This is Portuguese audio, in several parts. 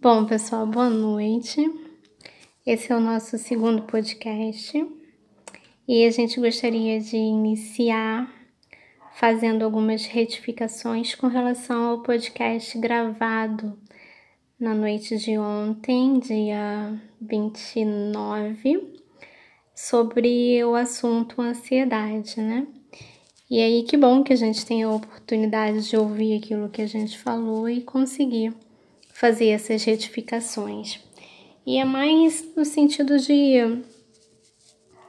Bom, pessoal, boa noite. Esse é o nosso segundo podcast e a gente gostaria de iniciar fazendo algumas retificações com relação ao podcast gravado na noite de ontem, dia 29, sobre o assunto ansiedade, né? E aí, que bom que a gente tem a oportunidade de ouvir aquilo que a gente falou e conseguir fazer essas retificações. E é mais no sentido de,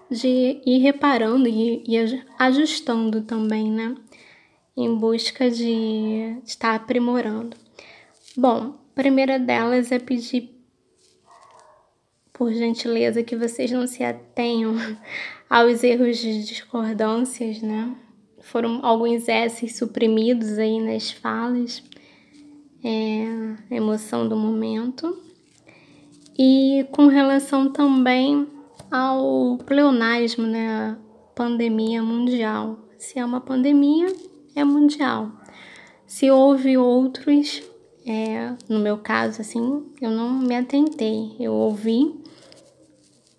de ir reparando e, e ajustando também, né? Em busca de estar aprimorando. Bom, a primeira delas é pedir, por gentileza, que vocês não se atenham aos erros de discordâncias, né? Foram alguns S's suprimidos aí nas falas é, emoção do momento. E com relação também ao pleonasmo, né? Pandemia mundial. Se é uma pandemia, é mundial. Se houve outros, é, no meu caso, assim, eu não me atentei. Eu ouvi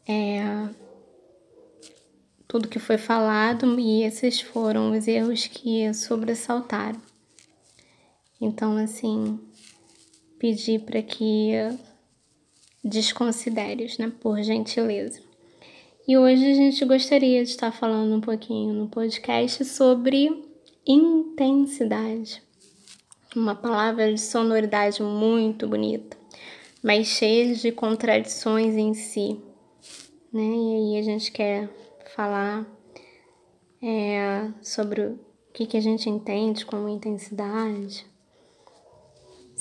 é, tudo que foi falado e esses foram os erros que sobressaltaram. Então, assim, pedir para que desconsideres, né, por gentileza. E hoje a gente gostaria de estar falando um pouquinho no podcast sobre intensidade. Uma palavra de sonoridade muito bonita, mas cheia de contradições em si, né? E aí a gente quer falar é, sobre o que, que a gente entende como intensidade,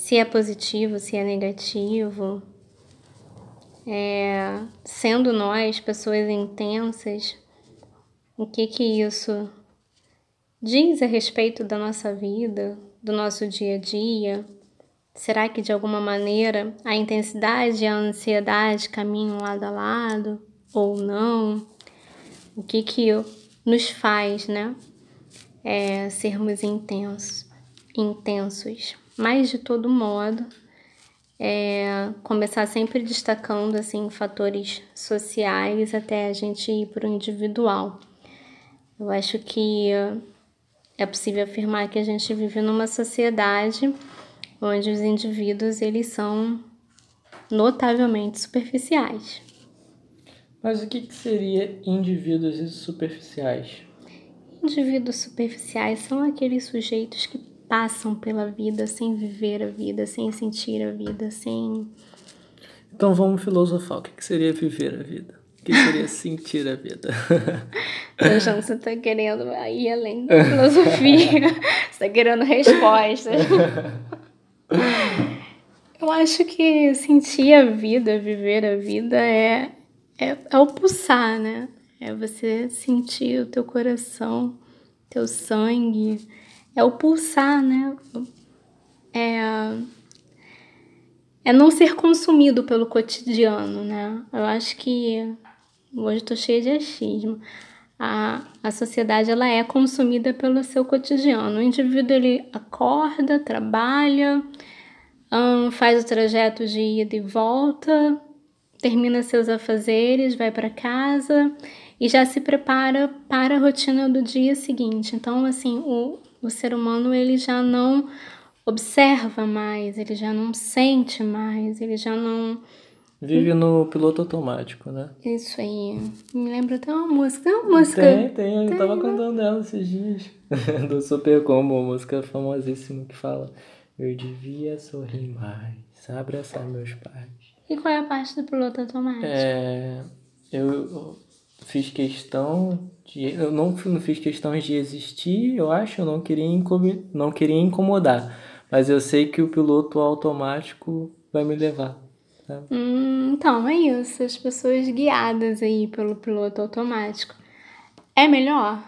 se é positivo, se é negativo. É, sendo nós pessoas intensas, o que que isso diz a respeito da nossa vida, do nosso dia a dia? Será que de alguma maneira a intensidade e a ansiedade caminham lado a lado ou não? O que que nos faz, né, é, sermos intensos, intensos? Mas de todo modo, é, começar sempre destacando assim fatores sociais até a gente ir para o individual. Eu acho que é possível afirmar que a gente vive numa sociedade onde os indivíduos eles são notavelmente superficiais. Mas o que, que seria indivíduos superficiais? Indivíduos superficiais são aqueles sujeitos que passam pela vida sem viver a vida, sem sentir a vida, sem. Então vamos filosofar. O que seria viver a vida? O que seria sentir a vida? Então, você está querendo ir além da filosofia. você está querendo respostas. Eu acho que sentir a vida, viver a vida é, é, é o pulsar, né? É você sentir o teu coração, teu sangue, é o pulsar, né? É, é não ser consumido pelo cotidiano, né? Eu acho que hoje estou cheia de achismo. A, a sociedade ela é consumida pelo seu cotidiano. O indivíduo ele acorda, trabalha, um, faz o trajeto de ida e volta, termina seus afazeres, vai para casa e já se prepara para a rotina do dia seguinte. Então, assim, o, o ser humano ele já não observa mais, ele já não sente mais, ele já não Vive no piloto automático, né? Isso aí. Me lembra até uma música. Tem uma música. Tem, tem. Eu tava cantando ela esses dias. Do Super Combo, uma música famosíssima que fala Eu devia sorrir mais, abraçar meus pais. E qual é a parte do piloto automático? É... Eu fiz questão de. Eu não, não fiz questão de existir, eu acho, eu não queria, incom, não queria incomodar. Mas eu sei que o piloto automático vai me levar. Hum, então, é isso. As pessoas guiadas aí pelo piloto automático. É melhor?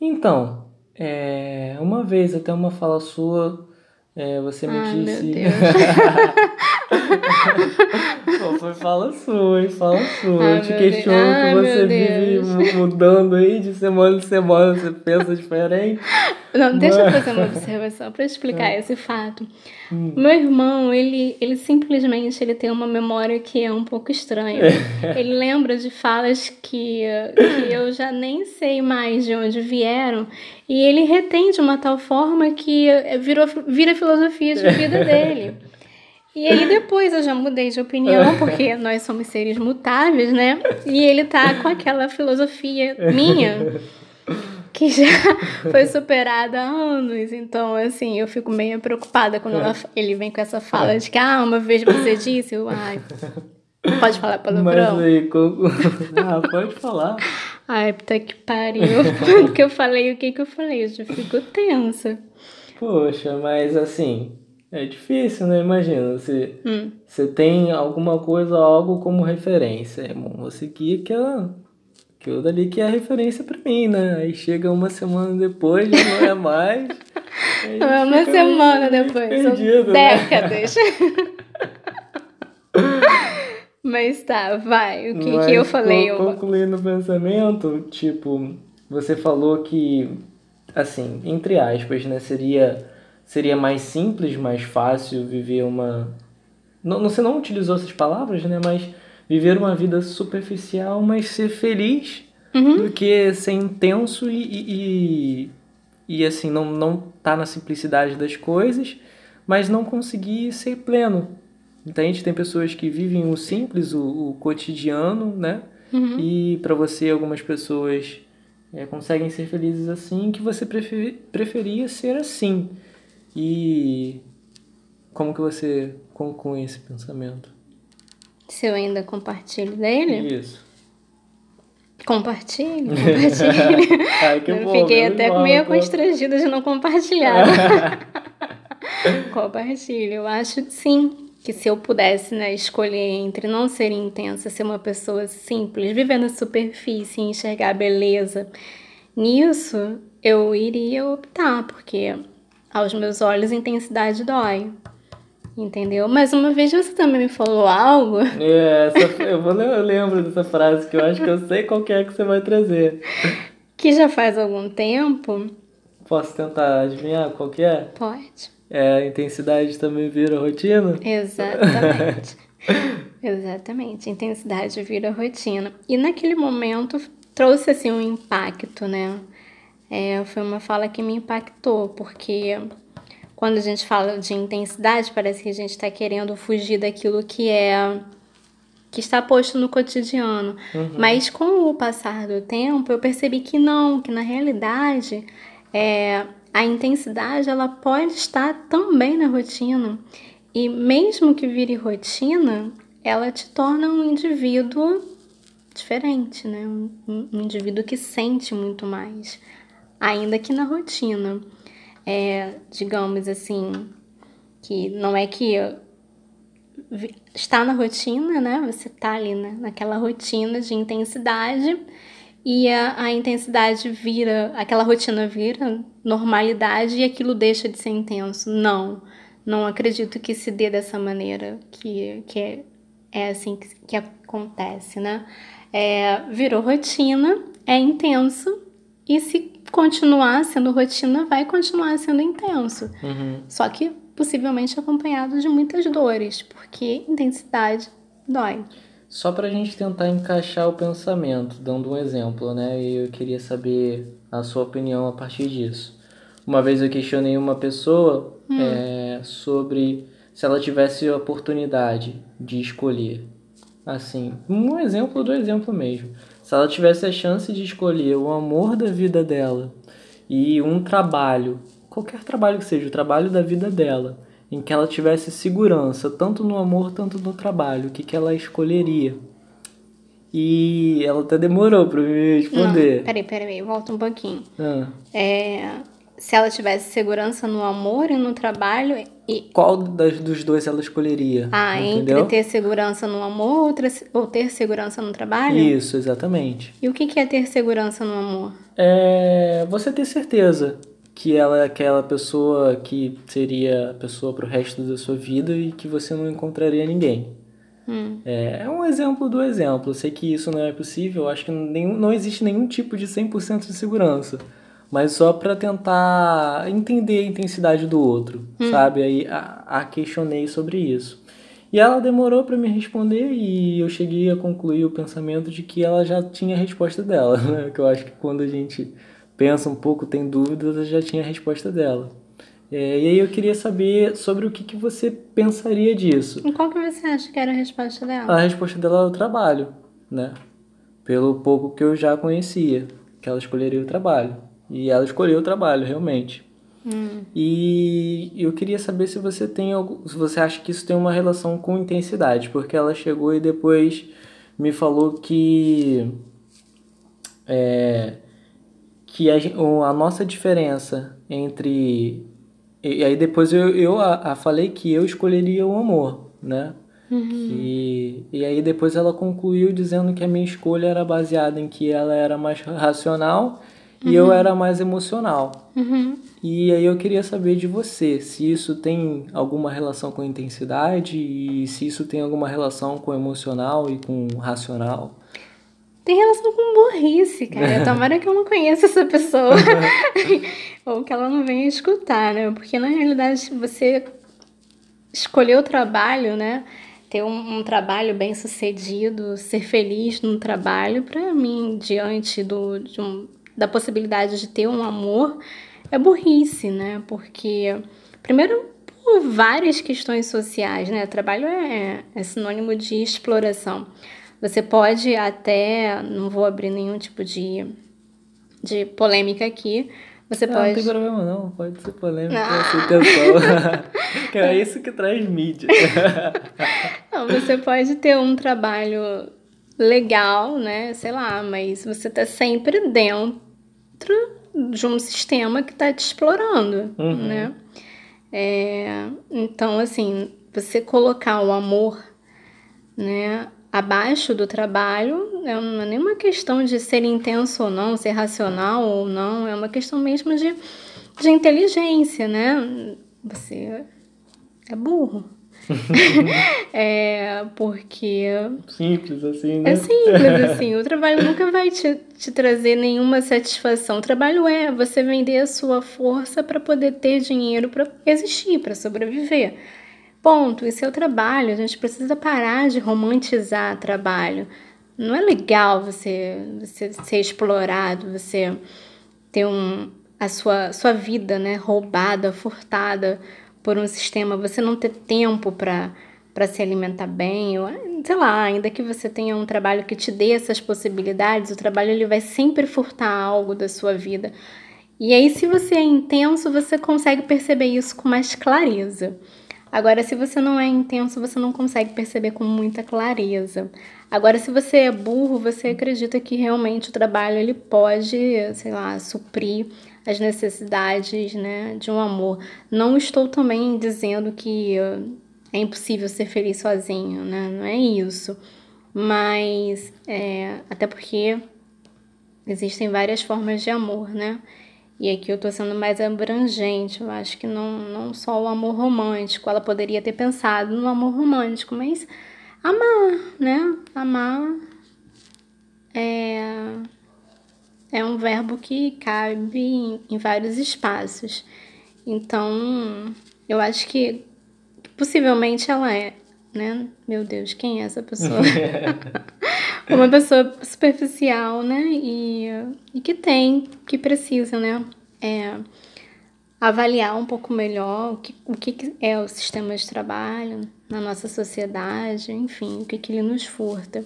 Então, é, uma vez, até uma fala sua, é, você me Ai, disse. Meu Deus. Pô, foi fala sua, hein? Fala sua. Ai, eu te questiono que você vive mudando aí de semana em semana, você pensa diferente. Não, deixa eu fazer uma observação para explicar É. esse fato. Hum. Meu irmão, ele, ele simplesmente ele tem uma memória que é um pouco estranha. ele lembra de falas que, que eu já nem sei mais de onde vieram e ele retém de uma tal forma que virou, vira filosofia de vida dele. E aí depois eu já mudei de opinião, porque nós somos seres mutáveis, né? E ele tá com aquela filosofia minha que já foi superada há anos. Então, assim, eu fico meio preocupada quando ela- ele vem com essa fala de que, ah, uma vez você disse, eu, ai, pode falar Mas palavrão? aí, como... ah, pode falar. Ai, puta que pariu. Quando que eu falei, o que que eu falei? Eu já fico tensa. Poxa, mas assim, é difícil, né? Imagina, você, Hum. você tem alguma coisa, algo como referência, irmão. Você quer aquela, aquilo dali que é a referência pra mim, né? Aí chega uma semana depois, já não é mais. aí É Uma semana depois, são perdido, né? décadas. Mas tá, vai. O que, que eu Mas, falei? Eu... Concluindo o pensamento, tipo, você falou que, assim, entre aspas, né, seria, seria mais simples, mais fácil viver uma. Não, você não utilizou essas palavras, né? Mas viver uma vida superficial, mas ser feliz Uhum. do que ser intenso e, e, e, e, assim, não, não tá na simplicidade das coisas, mas não conseguir ser pleno. Entende? Tem pessoas que vivem o simples, o, o cotidiano, né? Uhum. E para você, algumas pessoas é, conseguem ser felizes assim, que você prefer, preferia ser assim. E como que você conclui esse pensamento? Se eu ainda compartilho dele? Isso. Compartilho, compartilho. Ai, que eu bom, fiquei até meio pô. constrangida de não compartilhar. Compartilho. Eu acho sim que se eu pudesse né, escolher entre não ser intensa, ser uma pessoa simples, viver na superfície e enxergar a beleza nisso, eu iria optar, porque aos meus olhos intensidade dói. Entendeu? Mas uma vez você também me falou algo É, essa, eu, vou, eu lembro dessa frase que eu acho que eu sei qual que é que você vai trazer. que já faz algum tempo. Posso tentar adivinhar qual que é? Pode. É, a intensidade também vira rotina? Exatamente. Exatamente. Intensidade vira rotina. E naquele momento trouxe assim um impacto, né? É, foi uma fala que me impactou, porque quando a gente fala de intensidade, parece que a gente está querendo fugir daquilo que é que está posto no cotidiano. Mas com o passar do tempo, eu percebi que não, que na realidade é, a intensidade ela pode estar também na rotina. E mesmo que vire rotina, ela te torna um indivíduo diferente, né? Um, um indivíduo que sente muito mais, ainda que na rotina. É, digamos assim, que não é que está na rotina, né? Você tá ali né? naquela rotina de intensidade e a, a intensidade vira, aquela rotina vira normalidade e aquilo deixa de ser intenso. Não, não acredito que se dê dessa maneira, que, que é, é assim que, que acontece, né? É, virou rotina, é intenso e se continuar sendo rotina, vai continuar sendo intenso. Uhum. Só que possivelmente acompanhado de muitas dores, porque intensidade dói. Só pra gente tentar encaixar o pensamento, dando um exemplo, né? E eu queria saber a sua opinião a partir disso. Uma vez eu questionei uma pessoa é, sobre se ela tivesse a oportunidade de escolher. Assim, um exemplo do exemplo mesmo. Se ela tivesse a chance de escolher o amor da vida dela e um trabalho, qualquer trabalho que seja, o trabalho da vida dela, em que ela tivesse segurança, tanto no amor, tanto no trabalho, o que, que ela escolheria? E ela até demorou para me responder. Não, peraí, peraí, volta um pouquinho. Ah, É, se ela tivesse segurança no amor e no trabalho, e qual das, dos dois ela escolheria? ah, entendeu? entre ter segurança no amor ou ter, ou ter segurança no trabalho? Isso, exatamente. E o que é ter segurança no amor? É você ter certeza que ela é aquela pessoa que seria a pessoa pro resto da sua vida e que você não encontraria ninguém. Hum. É, é um exemplo do exemplo. Eu sei que isso não é possível, eu acho que nenhum, não existe nenhum tipo de 100% de segurança. Mas só para tentar entender a intensidade do outro, hum. sabe? Aí a, a, questionei sobre isso. E ela demorou para me responder e eu cheguei a concluir o pensamento de que ela já tinha a resposta dela, né? Que eu acho que quando a gente pensa um pouco, tem dúvidas, ela já tinha a resposta dela. É, e aí eu queria saber sobre o que, que você pensaria disso. E qual que você acha que era a resposta dela? A resposta dela é o trabalho, né? Pelo pouco que eu já conhecia, que ela escolheria o trabalho. E ela escolheu o trabalho, realmente. Hum. E eu queria saber se você tem algum, se você acha que isso tem uma relação com intensidade, porque ela chegou e depois me falou que é, que a, a nossa diferença entre e, aí depois eu, eu a, a falei que eu escolheria o amor, né? Uhum. E, e aí depois ela concluiu dizendo que a minha escolha era baseada em que ela era mais racional uhum. e eu uhum. era mais emocional. Uhum. E aí eu queria saber de você se isso tem alguma relação com intensidade e se isso tem alguma relação com emocional e com racional. Tem relação com burrice, cara. Tomara que eu não conheça essa pessoa. Ou que ela não venha escutar, né? Porque na realidade você escolher o trabalho, né? Ter um, um trabalho bem sucedido, ser feliz no trabalho, para mim, diante do, de um, da possibilidade de ter um amor, é burrice, né? Porque, primeiro, por várias questões sociais, né? Trabalho é, é sinônimo de exploração. Você pode até, não vou abrir nenhum tipo de, de polêmica aqui, você não, pode. Não tem problema, não. Pode ser polêmica, ah. intenção. que é isso que traz mídia. não, você pode ter um trabalho legal, né? Sei lá, mas você tá sempre dentro de um sistema que tá te explorando, uhum. né? É, então, assim, você colocar o amor, né? abaixo do trabalho não é nenhuma questão de ser intenso ou não, ser racional ou não, é uma questão mesmo de, de inteligência, né? Você é burro. é porque. Simples assim, né? É simples assim. O trabalho nunca vai te, te trazer nenhuma satisfação. O trabalho é você vender a sua força para poder ter dinheiro para existir, para sobreviver. Ponto. Esse é o trabalho. A gente precisa parar de romantizar trabalho. Não é legal você, você ser explorado, você ter um, a sua, sua vida né, roubada, furtada por um sistema, você não ter tempo para se alimentar bem, ou, sei lá, ainda que você tenha um trabalho que te dê essas possibilidades, o trabalho ele vai sempre furtar algo da sua vida. E aí, se você é intenso, você consegue perceber isso com mais clareza. Agora, se você não é intenso, você não consegue perceber com muita clareza. Agora, se você é burro, você acredita que realmente o trabalho ele pode, sei lá, suprir as necessidades, né, de um amor. Não estou também dizendo que é impossível ser feliz sozinho, né? Não é isso. Mas é, até porque existem várias formas de amor, né? E aqui eu tô sendo mais abrangente, eu acho que não, não só o amor romântico, ela poderia ter pensado no amor romântico, mas amar, né? Amar é, é um verbo que cabe em, em vários espaços. Então, eu acho que possivelmente ela é, né? Meu Deus, quem é essa pessoa? uma pessoa superficial, né? E, e que tem, que precisa, né? É, avaliar um pouco melhor o que, o que é o sistema de trabalho na nossa sociedade, enfim, o que, que ele nos furta.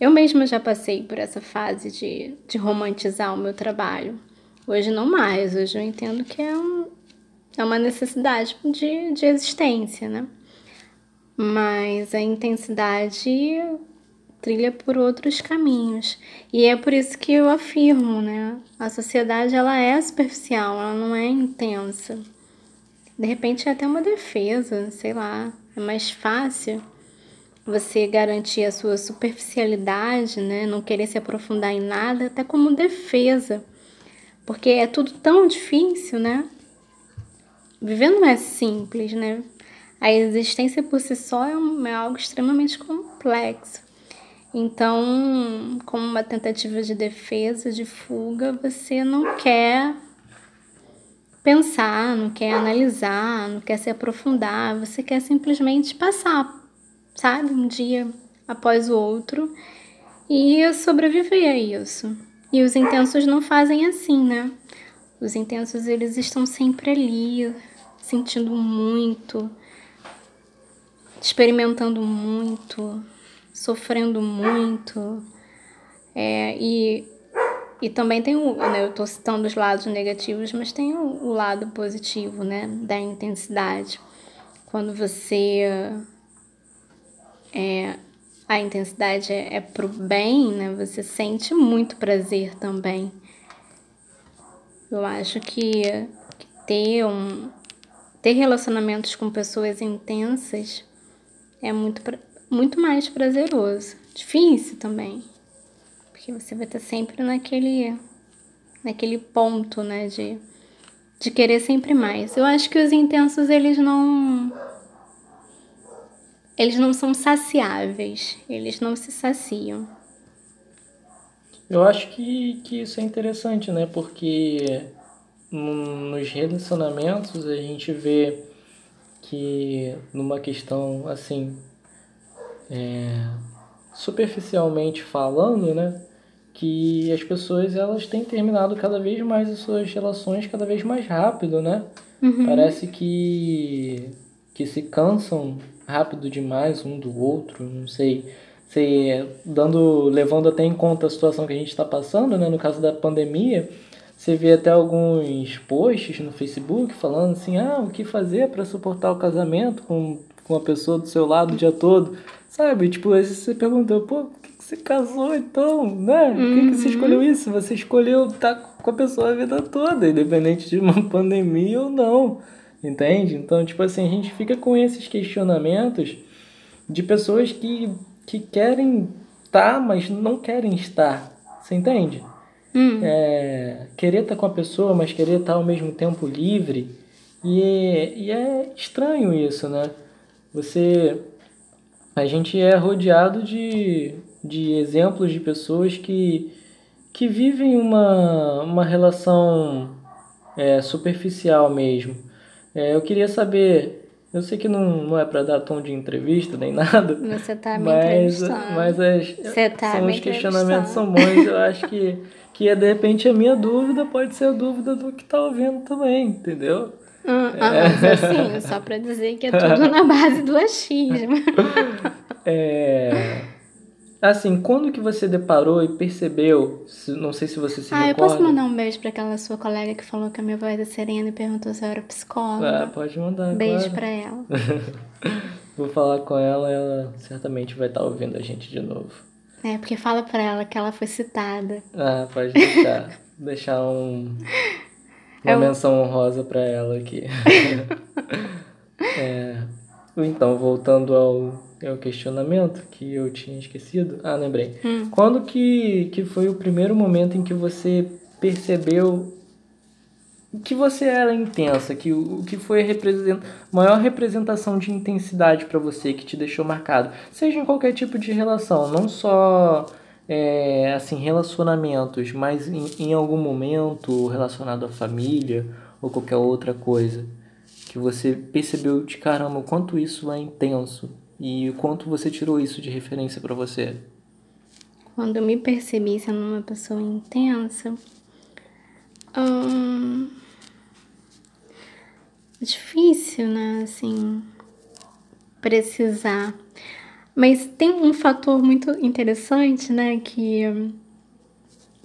Eu mesma já passei por essa fase de, de romantizar o meu trabalho. Hoje não mais, hoje eu entendo que é, um, é uma necessidade de, de existência, né? Mas a intensidade trilha por outros caminhos. E é por isso que eu afirmo, né? A sociedade ela é superficial, ela não é intensa. De repente é até uma defesa, sei lá, é mais fácil você garantir a sua superficialidade, né? Não querer se aprofundar em nada, até como defesa. Porque é tudo tão difícil, né? Viver não é simples, né? A existência por si só é, um, é algo extremamente complexo. Então, como uma tentativa de defesa, de fuga, você não quer pensar, não quer analisar, não quer se aprofundar, você quer simplesmente passar, sabe? Um dia após o outro e sobreviver a isso. E os intensos não fazem assim, né? Os intensos eles estão sempre ali, sentindo muito, experimentando muito, sofrendo muito. É, e, e também tem o. Né, eu estou citando os lados negativos, mas tem o, o lado positivo né, da intensidade. Quando você. É, a intensidade é, é pro bem, né? Você sente muito prazer também. Eu acho que, que ter um ter relacionamentos com pessoas intensas é muito muito mais prazeroso. Difícil também. Porque você vai estar sempre naquele naquele ponto, né, de de querer sempre mais. Eu acho que os intensos eles não eles não são saciáveis, eles não se saciam. Eu acho que, que isso é interessante, né? Porque nos relacionamentos a gente vê que numa questão assim é, superficialmente falando, né, que as pessoas elas têm terminado cada vez mais as suas relações cada vez mais rápido, né? Uhum. Parece que que se cansam rápido demais um do outro, não sei, sei dando levando até em conta a situação que a gente está passando, né, no caso da pandemia, você vê até alguns posts no Facebook falando assim, ah, o que fazer para suportar o casamento com, com a pessoa do seu lado o dia todo. Sabe? Tipo, aí você perguntou, pô, por que, você casou então? Né? Por que, que você uhum. escolheu isso? Você escolheu estar com a pessoa a vida toda, independente de uma pandemia ou não. Entende? Então, tipo assim, a gente fica com esses questionamentos de pessoas que, que querem estar, tá, mas não querem estar. Você entende? Hum. É, querer estar tá com a pessoa, mas querer estar tá ao mesmo tempo livre. E, e é estranho isso, né? Você a gente é rodeado de, de exemplos de pessoas que, que vivem uma, uma relação é, superficial mesmo. É, eu queria saber, eu sei que não, não é para dar tom de entrevista nem nada. Você tá me mas, mas as, Você tá são os questionamentos são bons. Eu acho que, que é, de repente a minha dúvida pode ser a dúvida do que tá ouvindo também, entendeu? Ah, mas assim, só para dizer que é tudo na base do achismo. é... Assim, quando que você deparou e percebeu, não sei se você se ah, recorda... Ah, eu posso mandar um beijo para aquela sua colega que falou que a minha voz é serena e perguntou se eu era psicóloga? Ah, pode mandar, Beijo claro. para ela. Vou falar com ela, ela certamente vai estar ouvindo a gente de novo. É, porque fala para ela que ela foi citada. Ah, pode deixar. deixar um uma eu... menção honrosa para ela aqui. é, então, voltando ao, ao questionamento que eu tinha esquecido. Ah, lembrei. Hum. Quando que, que foi o primeiro momento em que você percebeu que você era intensa, que o que foi a represent... maior representação de intensidade para você que te deixou marcado, seja em qualquer tipo de relação, não só é, assim, relacionamentos, mas em, em algum momento relacionado à família ou qualquer outra coisa, que você percebeu de caramba o quanto isso é intenso e o quanto você tirou isso de referência para você? Quando eu me percebi sendo uma pessoa intensa, hum, difícil, né? Assim, precisar mas tem um fator muito interessante, né, que,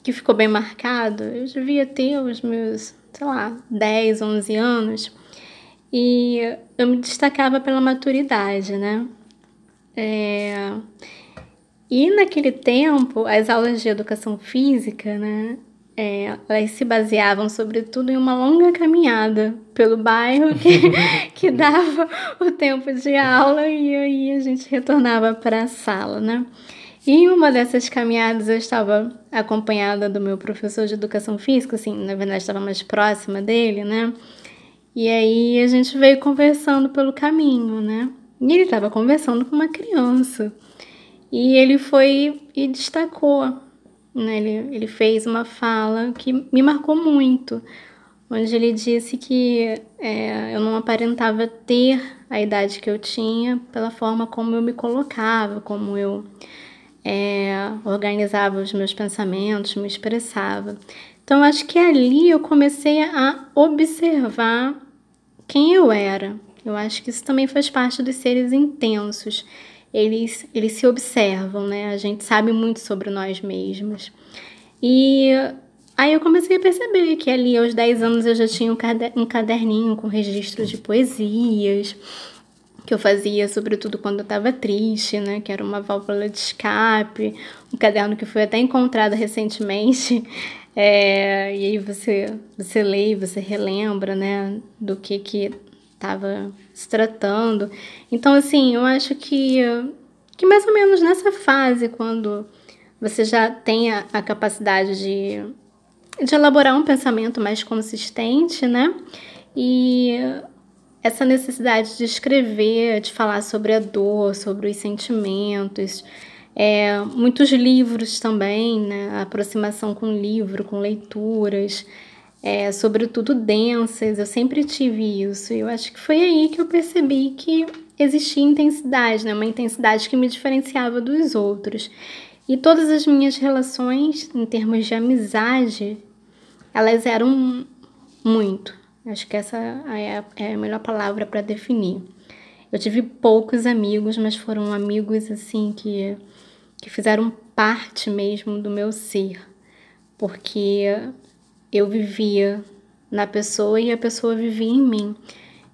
que ficou bem marcado. Eu devia ter os meus, sei lá, 10, 11 anos e eu me destacava pela maturidade, né? É... E naquele tempo, as aulas de educação física, né, é, elas se baseavam sobretudo em uma longa caminhada pelo bairro que, que dava o tempo de aula e aí a gente retornava para a sala, né? E em uma dessas caminhadas eu estava acompanhada do meu professor de educação física, assim, na verdade estava mais próxima dele, né? E aí a gente veio conversando pelo caminho, né? E ele estava conversando com uma criança. E ele foi e destacou, né? Ele, ele fez uma fala que me marcou muito, onde ele disse que é, eu não aparentava ter a idade que eu tinha pela forma como eu me colocava, como eu é, organizava os meus pensamentos, me expressava. Então, acho que ali eu comecei a observar quem eu era. Eu acho que isso também faz parte dos seres intensos. Eles, eles se observam, né? A gente sabe muito sobre nós mesmos. E aí eu comecei a perceber que ali aos 10 anos eu já tinha um caderninho com registros de poesias, que eu fazia sobretudo quando eu estava triste, né? Que era uma válvula de escape, um caderno que foi até encontrado recentemente. É, e aí você, você lê e você relembra, né, do que que estava se tratando. Então, assim, eu acho que, que mais ou menos nessa fase, quando você já tem a, a capacidade de, de elaborar um pensamento mais consistente, né, e essa necessidade de escrever, de falar sobre a dor, sobre os sentimentos, é, muitos livros também, né? A aproximação com livro, com leituras, é, sobretudo densas. Eu sempre tive isso. E eu acho que foi aí que eu percebi que existia intensidade, né? Uma intensidade que me diferenciava dos outros. E todas as minhas relações, em termos de amizade, elas eram muito. Acho que essa é, é a melhor palavra para definir. Eu tive poucos amigos, mas foram amigos assim que que fizeram parte mesmo do meu ser, porque eu vivia na pessoa e a pessoa vivia em mim.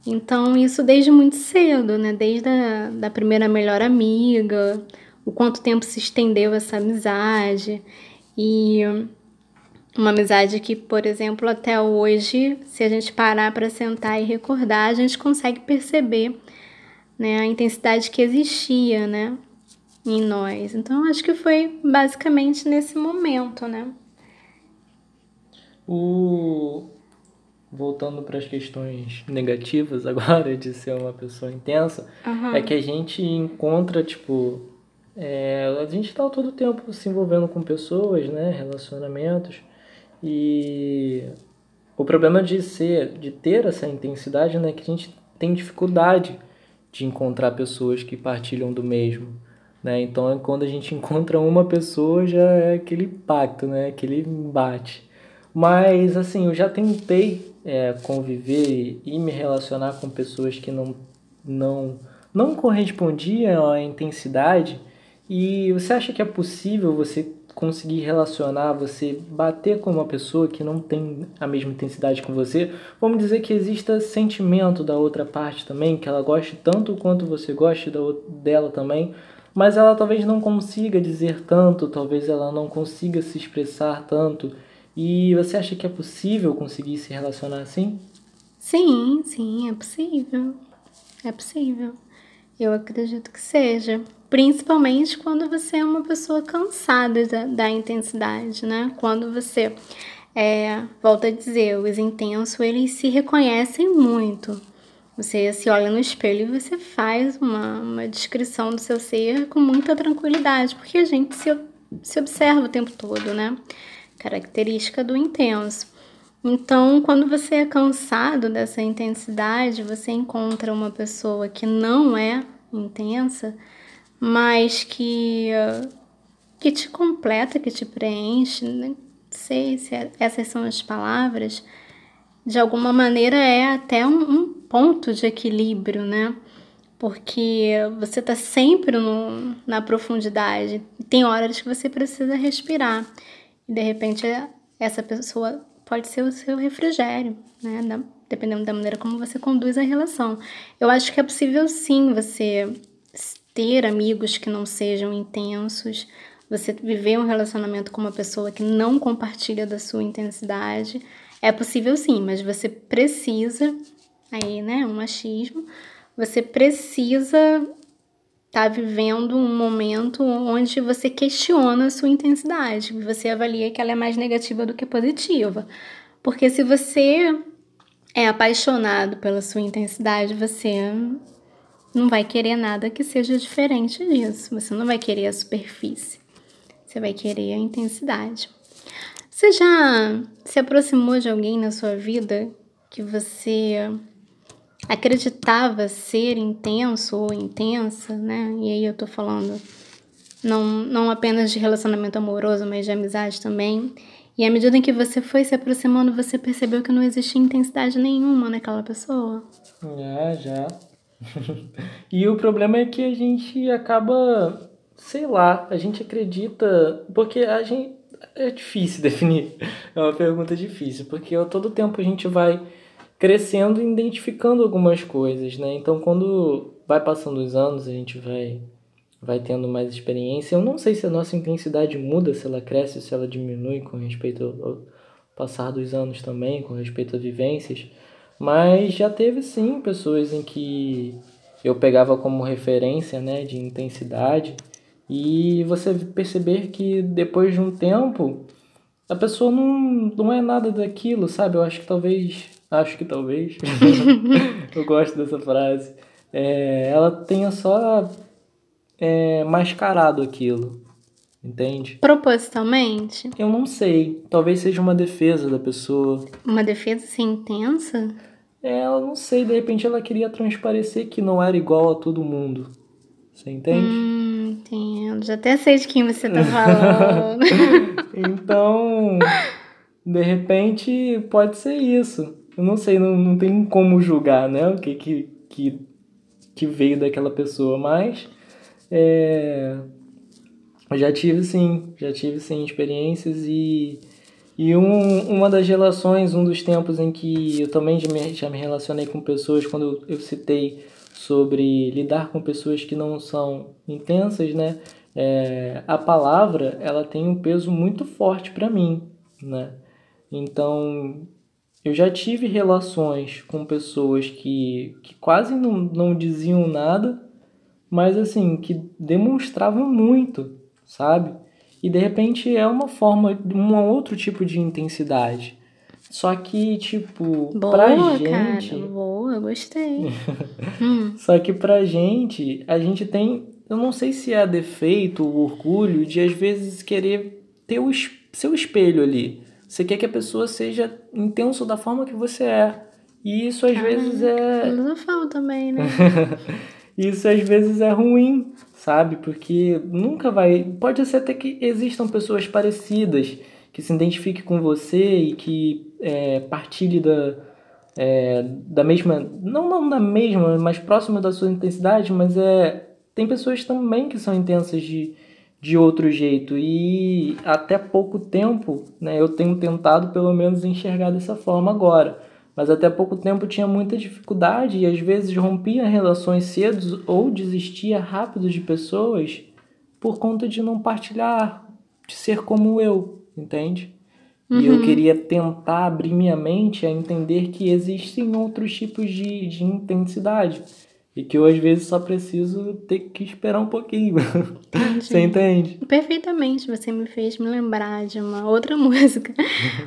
Então, isso desde muito cedo, né? Desde a da primeira melhor amiga, o quanto tempo se estendeu essa amizade. E uma amizade que, por exemplo, até hoje, se a gente parar para sentar e recordar, a gente consegue perceber né, a intensidade que existia, né? em nós. Então, acho que foi basicamente nesse momento, né? O voltando para as questões negativas agora de ser uma pessoa intensa, uhum. é que a gente encontra, tipo, é, a gente está todo o tempo se envolvendo com pessoas, né, relacionamentos, e o problema de ser, de ter essa intensidade, né, é que a gente tem dificuldade de encontrar pessoas que partilham do mesmo. Né? Então, quando a gente encontra uma pessoa, já é aquele pacto, né? aquele embate. Mas, assim, eu já tentei é, conviver e me relacionar com pessoas que não, não, não correspondiam à intensidade. E você acha que é possível você conseguir relacionar, você bater com uma pessoa que não tem a mesma intensidade com você? Vamos dizer que exista sentimento da outra parte também, que ela goste tanto quanto você goste dela também, mas ela talvez não consiga dizer tanto, talvez ela não consiga se expressar tanto. E você acha que é possível conseguir se relacionar assim? Sim, sim, é possível. É possível. Eu acredito que seja. Principalmente quando você é uma pessoa cansada da, da intensidade, né? Quando você, é, volta a dizer, os intensos, eles se reconhecem muito. Você se olha no espelho e você faz uma, uma descrição do seu ser com muita tranquilidade, porque a gente se, se observa o tempo todo, né? Característica do intenso. Então, quando você é cansado dessa intensidade, você encontra uma pessoa que não é intensa, mas que, que te completa, que te preenche, não sei se é, essas são as palavras, de alguma maneira é até um, um ponto de equilíbrio, né? Porque você está sempre no, na profundidade. Tem horas que você precisa respirar. E de repente essa pessoa pode ser o seu refrigério, né? Dependendo da maneira como você conduz a relação. Eu acho que é possível sim você ter amigos que não sejam intensos, você viver um relacionamento com uma pessoa que não compartilha da sua intensidade. É possível sim, mas você precisa aí, né, um machismo, você precisa estar tá vivendo um momento onde você questiona a sua intensidade, você avalia que ela é mais negativa do que positiva. Porque se você é apaixonado pela sua intensidade, você não vai querer nada que seja diferente disso. Você não vai querer a superfície. Você vai querer a intensidade. Você já se aproximou de alguém na sua vida que você acreditava ser intenso ou intensa, né? E aí eu tô falando não, não apenas de relacionamento amoroso, mas de amizade também. E à medida em que você foi se aproximando, você percebeu que não existia intensidade nenhuma naquela pessoa? Já, já. e o problema é que a gente acaba, sei lá, a gente acredita, porque a gente é difícil definir. É uma pergunta difícil, porque todo tempo a gente vai crescendo e identificando algumas coisas, né? Então, quando vai passando os anos, a gente vai vai tendo mais experiência. Eu não sei se a nossa intensidade muda, se ela cresce, se ela diminui com respeito ao passar dos anos também, com respeito a vivências. Mas já teve sim pessoas em que eu pegava como referência, né, de intensidade, e você perceber que depois de um tempo a pessoa não, não é nada daquilo, sabe? Eu acho que talvez, acho que talvez, eu gosto dessa frase, é, ela tenha só é, mascarado aquilo, entende? Propositalmente? Eu não sei, talvez seja uma defesa da pessoa. Uma defesa assim intensa? É, eu não sei, de repente ela queria transparecer que não era igual a todo mundo. Você entende? Hum, entendo. Já até sei de quem você tá falando. então, de repente, pode ser isso. Eu não sei, não, não tem como julgar, né? O que, que, que, que veio daquela pessoa, mas. É, já tive sim, já tive sim experiências e e um, uma das relações, um dos tempos em que eu também já me, já me relacionei com pessoas, quando eu citei sobre lidar com pessoas que não são intensas, né? É, a palavra ela tem um peso muito forte para mim, né? Então eu já tive relações com pessoas que, que quase não, não diziam nada, mas assim que demonstravam muito, sabe? E de repente é uma forma, um outro tipo de intensidade. Só que, tipo, boa, pra gente. Cara, boa, gostei. hum. Só que pra gente, a gente tem. Eu não sei se é defeito, o orgulho de às vezes querer ter o seu espelho ali. Você quer que a pessoa seja intenso da forma que você é. E isso às vezes é. Filosofal também, né? isso às vezes é ruim, sabe? Porque nunca vai. Pode ser até que existam pessoas parecidas que se identifiquem com você e que é, partilhe da, é, da mesma. Não, não da mesma, mas próxima da sua intensidade, mas é. Tem pessoas também que são intensas de, de outro jeito. E até pouco tempo, né, eu tenho tentado pelo menos enxergar dessa forma agora mas até pouco tempo tinha muita dificuldade e às vezes rompia relações cedo ou desistia rápido de pessoas por conta de não partilhar, de ser como eu, entende? Uhum. E eu uhum. queria tentar abrir minha mente a entender que existem outros tipos de, de intensidade. E que eu, às vezes, só preciso ter que esperar um pouquinho. Entendi. Você entende? Perfeitamente. Você me fez me lembrar de uma outra música.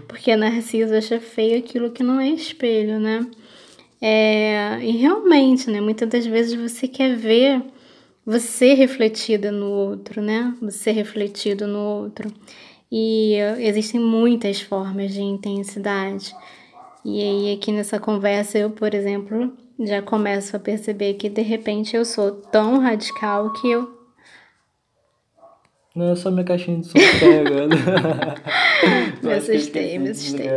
Porque Narciso acha feio aquilo que não é espelho, né? É... E realmente, né? Muitas das vezes você quer ver você refletida no outro, né? Você refletido no outro. E existem muitas formas de intensidade. E aí, aqui nessa conversa, eu, por exemplo, já começo a perceber que de repente eu sou tão radical que eu. Não é só minha caixinha de som que tá agora. me assustei, me assustei.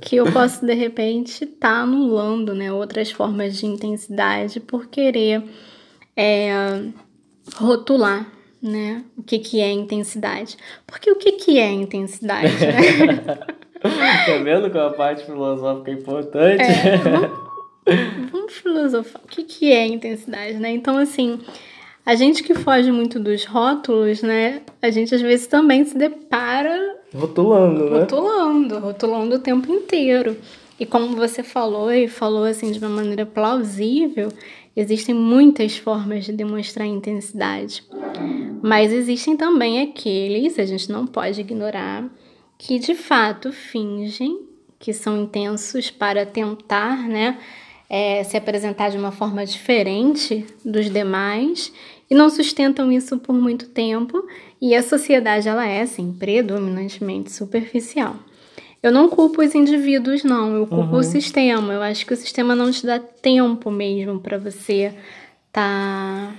Que eu posso de repente estar tá anulando né, outras formas de intensidade por querer é, rotular né, o que, que é intensidade. Porque o que, que é intensidade? Né? tá vendo como a parte filosófica é importante? É, vamos filosofar. O que, que é intensidade, né? Então, assim, a gente que foge muito dos rótulos, né? A gente às vezes também se depara. Rotulando, né? Rotulando, rotulando o tempo inteiro. E como você falou, e falou assim de uma maneira plausível, existem muitas formas de demonstrar intensidade. Mas existem também aqueles, a gente não pode ignorar, que de fato fingem que são intensos para tentar, né? É, se apresentar de uma forma diferente dos demais e não sustentam isso por muito tempo e a sociedade ela é assim predominantemente superficial. Eu não culpo os indivíduos não, eu culpo uhum. o sistema. Eu acho que o sistema não te dá tempo mesmo para você tá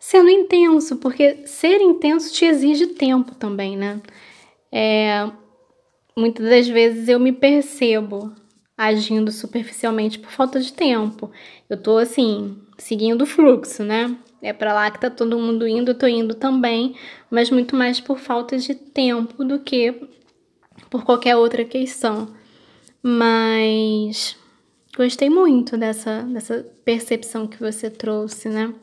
sendo intenso, porque ser intenso te exige tempo também, né? É, muitas das vezes eu me percebo agindo superficialmente por falta de tempo. Eu tô assim, seguindo o fluxo, né? É para lá que tá todo mundo indo, eu tô indo também, mas muito mais por falta de tempo do que por qualquer outra questão. Mas gostei muito dessa, dessa percepção que você trouxe, né?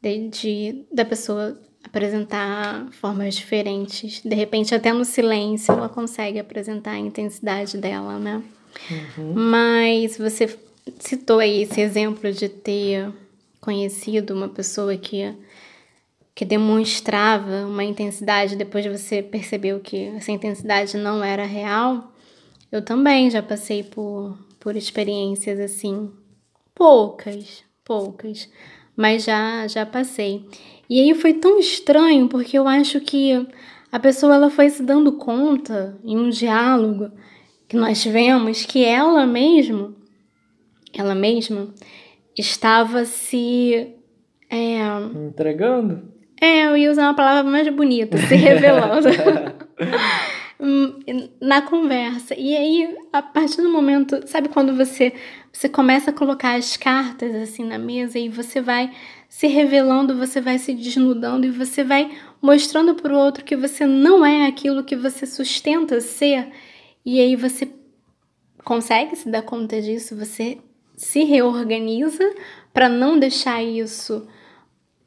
De, de, da pessoa apresentar formas diferentes. De repente, até no silêncio, ela consegue apresentar a intensidade dela, né? Uhum. Mas você citou aí esse exemplo de ter conhecido uma pessoa que, que demonstrava uma intensidade, depois você percebeu que essa intensidade não era real. Eu também já passei por, por experiências assim, poucas, poucas, mas já, já passei. E aí foi tão estranho porque eu acho que a pessoa ela foi se dando conta em um diálogo que nós tivemos que ela mesma, ela mesma estava se é, entregando. É, eu ia usar uma palavra mais bonita, se revelando. na conversa. E aí, a partir do momento, sabe quando você você começa a colocar as cartas assim na mesa e você vai se revelando, você vai se desnudando e você vai mostrando para o outro que você não é aquilo que você sustenta ser. E aí você consegue se dar conta disso, você se reorganiza para não deixar isso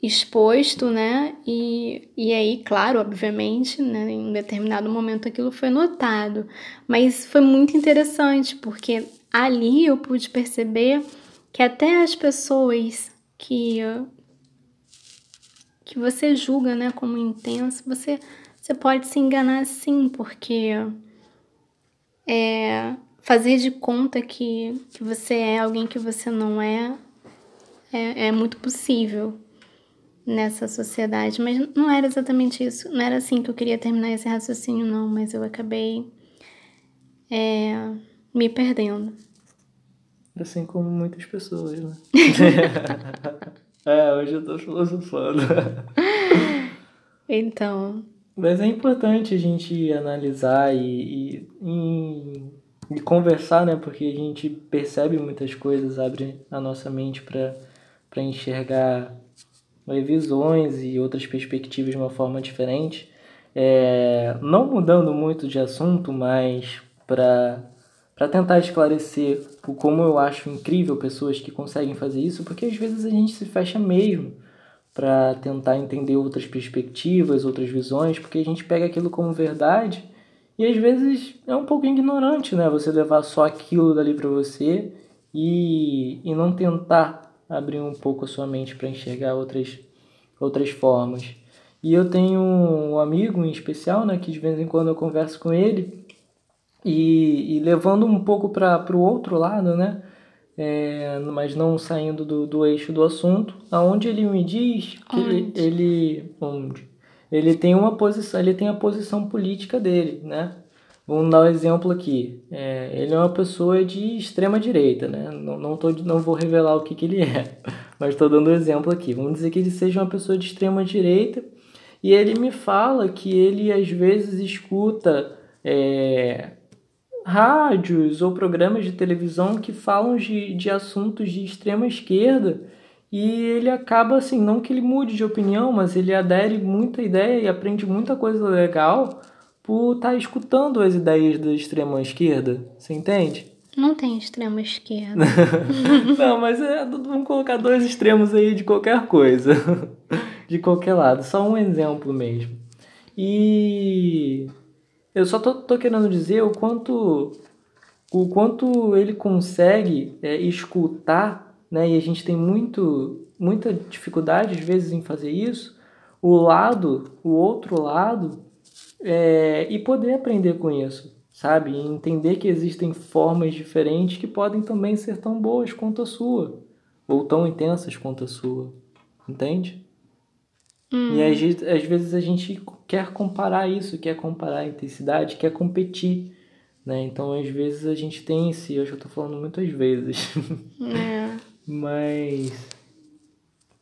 exposto, né? E, e aí, claro, obviamente, né, em determinado momento aquilo foi notado, mas foi muito interessante porque ali eu pude perceber que até as pessoas que que você julga, né, como intenso, você você pode se enganar sim, porque é, fazer de conta que, que você é alguém que você não é, é, é muito possível nessa sociedade. Mas não era exatamente isso. Não era assim que eu queria terminar esse raciocínio, não. Mas eu acabei é, me perdendo. Assim como muitas pessoas, né? é, hoje eu tô filosofando. então. Mas é importante a gente analisar e, e, e, conversar, né? Porque a gente percebe muitas coisas, abre a nossa mente para enxergar visões e outras perspectivas de uma forma diferente. É, não mudando muito de assunto, mas para tentar esclarecer o como eu acho incrível pessoas que conseguem fazer isso, porque às vezes a gente se fecha mesmo para tentar entender outras perspectivas, outras visões, porque a gente pega aquilo como verdade e às vezes é um pouco ignorante, né? Você levar só aquilo dali para você e, e não tentar abrir um pouco a sua mente para enxergar outras, outras formas. E eu tenho um amigo em especial, né, que de vez em quando eu converso com ele e, e levando um pouco para o outro lado, né? É, mas não saindo do, do eixo do assunto, aonde ele me diz que onde? ele onde ele tem uma posição, ele tem a posição política dele, né? Vamos dar um exemplo aqui. É, ele é uma pessoa de extrema direita, né? Não, não, tô, não vou revelar o que, que ele é, mas estou dando um exemplo aqui. Vamos dizer que ele seja uma pessoa de extrema direita e ele me fala que ele às vezes escuta é, rádios ou programas de televisão que falam de, de assuntos de extrema esquerda e ele acaba assim, não que ele mude de opinião, mas ele adere muita ideia e aprende muita coisa legal por estar tá escutando as ideias da extrema esquerda. Você entende? Não tem extrema esquerda. não, mas é, vamos colocar dois extremos aí de qualquer coisa. de qualquer lado. Só um exemplo mesmo. E eu só tô, tô querendo dizer o quanto o quanto ele consegue é, escutar, né? E a gente tem muito muita dificuldade às vezes em fazer isso. O lado, o outro lado, é, e poder aprender com isso, sabe? E entender que existem formas diferentes que podem também ser tão boas quanto a sua, ou tão intensas quanto a sua, entende? Hum. E às, às vezes a gente quer comparar isso, quer comparar a intensidade, quer competir, né? Então às vezes a gente tem esse, eu já tô falando muitas vezes, é. mas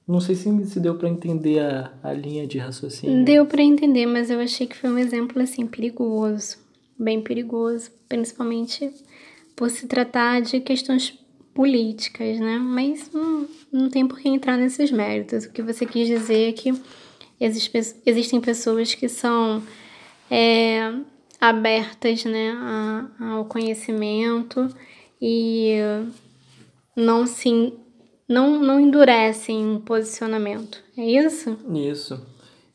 não sei se, se deu para entender a, a linha de raciocínio. Deu para entender, mas eu achei que foi um exemplo assim perigoso, bem perigoso, principalmente por se tratar de questões políticas, né? Mas hum, não tem por que entrar nesses méritos. O que você quis dizer é que existem pessoas que são é, abertas né, ao conhecimento e não se não, não endurecem um posicionamento. É isso? Isso.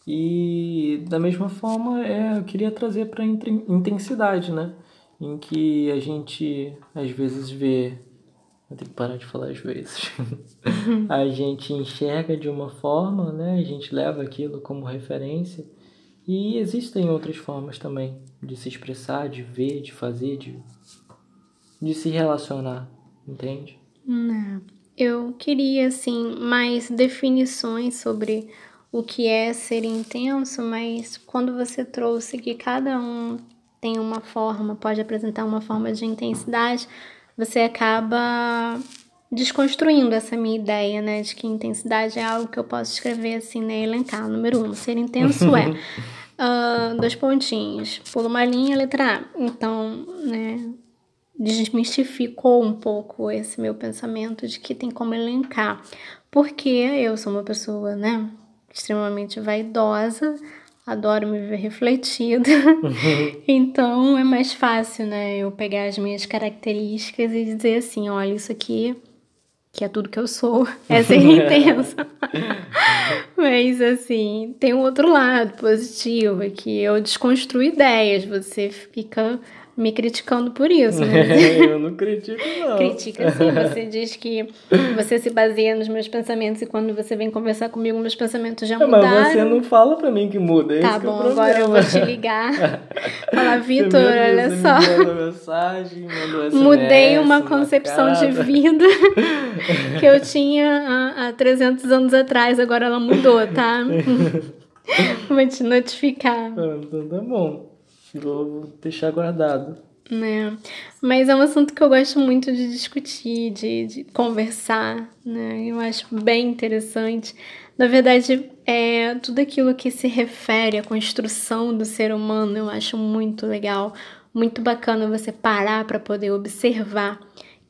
E da mesma forma, é, eu queria trazer para intensidade, né? Em que a gente às vezes vê. Eu tenho que parar de falar às vezes. a gente enxerga de uma forma, né? A gente leva aquilo como referência. E existem outras formas também de se expressar, de ver, de fazer, de, de se relacionar, entende? Não. Eu queria, assim, mais definições sobre o que é ser intenso, mas quando você trouxe que cada um tem uma forma, pode apresentar uma forma de intensidade, você acaba desconstruindo essa minha ideia, né, de que intensidade é algo que eu posso escrever assim, né, elencar. Número um, ser intenso é uh, dois pontinhos, pula uma linha, letra A. Então, né, desmistificou um pouco esse meu pensamento de que tem como elencar. Porque eu sou uma pessoa, né, extremamente vaidosa, adoro me ver refletida. então é mais fácil, né, eu pegar as minhas características e dizer assim, olha, isso aqui que é tudo que eu sou, é ser intensa. Mas assim, tem um outro lado positivo, é que eu desconstruo ideias, você fica me criticando por isso. Né? eu não critico, não. Critica sim. Você diz que você se baseia nos meus pensamentos e quando você vem conversar comigo, meus pensamentos já é, mudaram. Mas você não fala pra mim que muda, é Tá bom, é agora eu vou te ligar. Falar, Vitor, olha você só. Me mensagem, SMS, Mudei uma concepção de vida que eu tinha há, há 300 anos atrás, agora ela mudou, tá? vou te notificar. Ah, então tá bom. Vou deixar guardado. Né? Mas é um assunto que eu gosto muito de discutir, de, de conversar, né? Eu acho bem interessante. Na verdade, é tudo aquilo que se refere à construção do ser humano, eu acho muito legal, muito bacana você parar para poder observar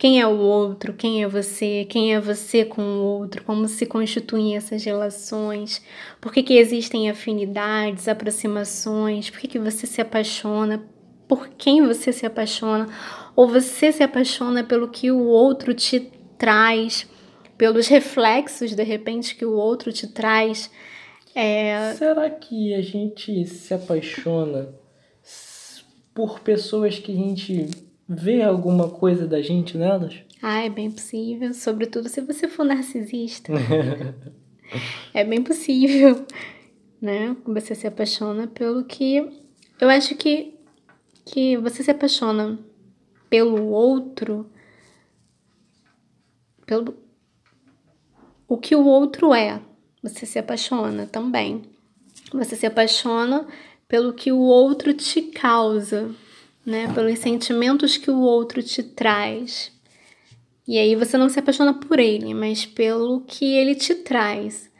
quem é o outro, quem é você, quem é você com o outro, como se constituem essas relações, por que, que existem afinidades, aproximações, por que, que você se apaixona, por quem você se apaixona, ou você se apaixona pelo que o outro te traz, pelos reflexos, de repente, que o outro te traz. É... Será que a gente se apaixona por pessoas que a gente vê alguma coisa da gente nelas? Ah, é bem possível. Sobretudo se você for narcisista. é bem possível, né? Você se apaixona pelo que. Eu acho que, que você se apaixona pelo outro, pelo o que o outro é. Você se apaixona também. Você se apaixona pelo que o outro te causa né? Pelos sentimentos que o outro te traz. E aí você não se apaixona por ele, mas pelo que ele te traz,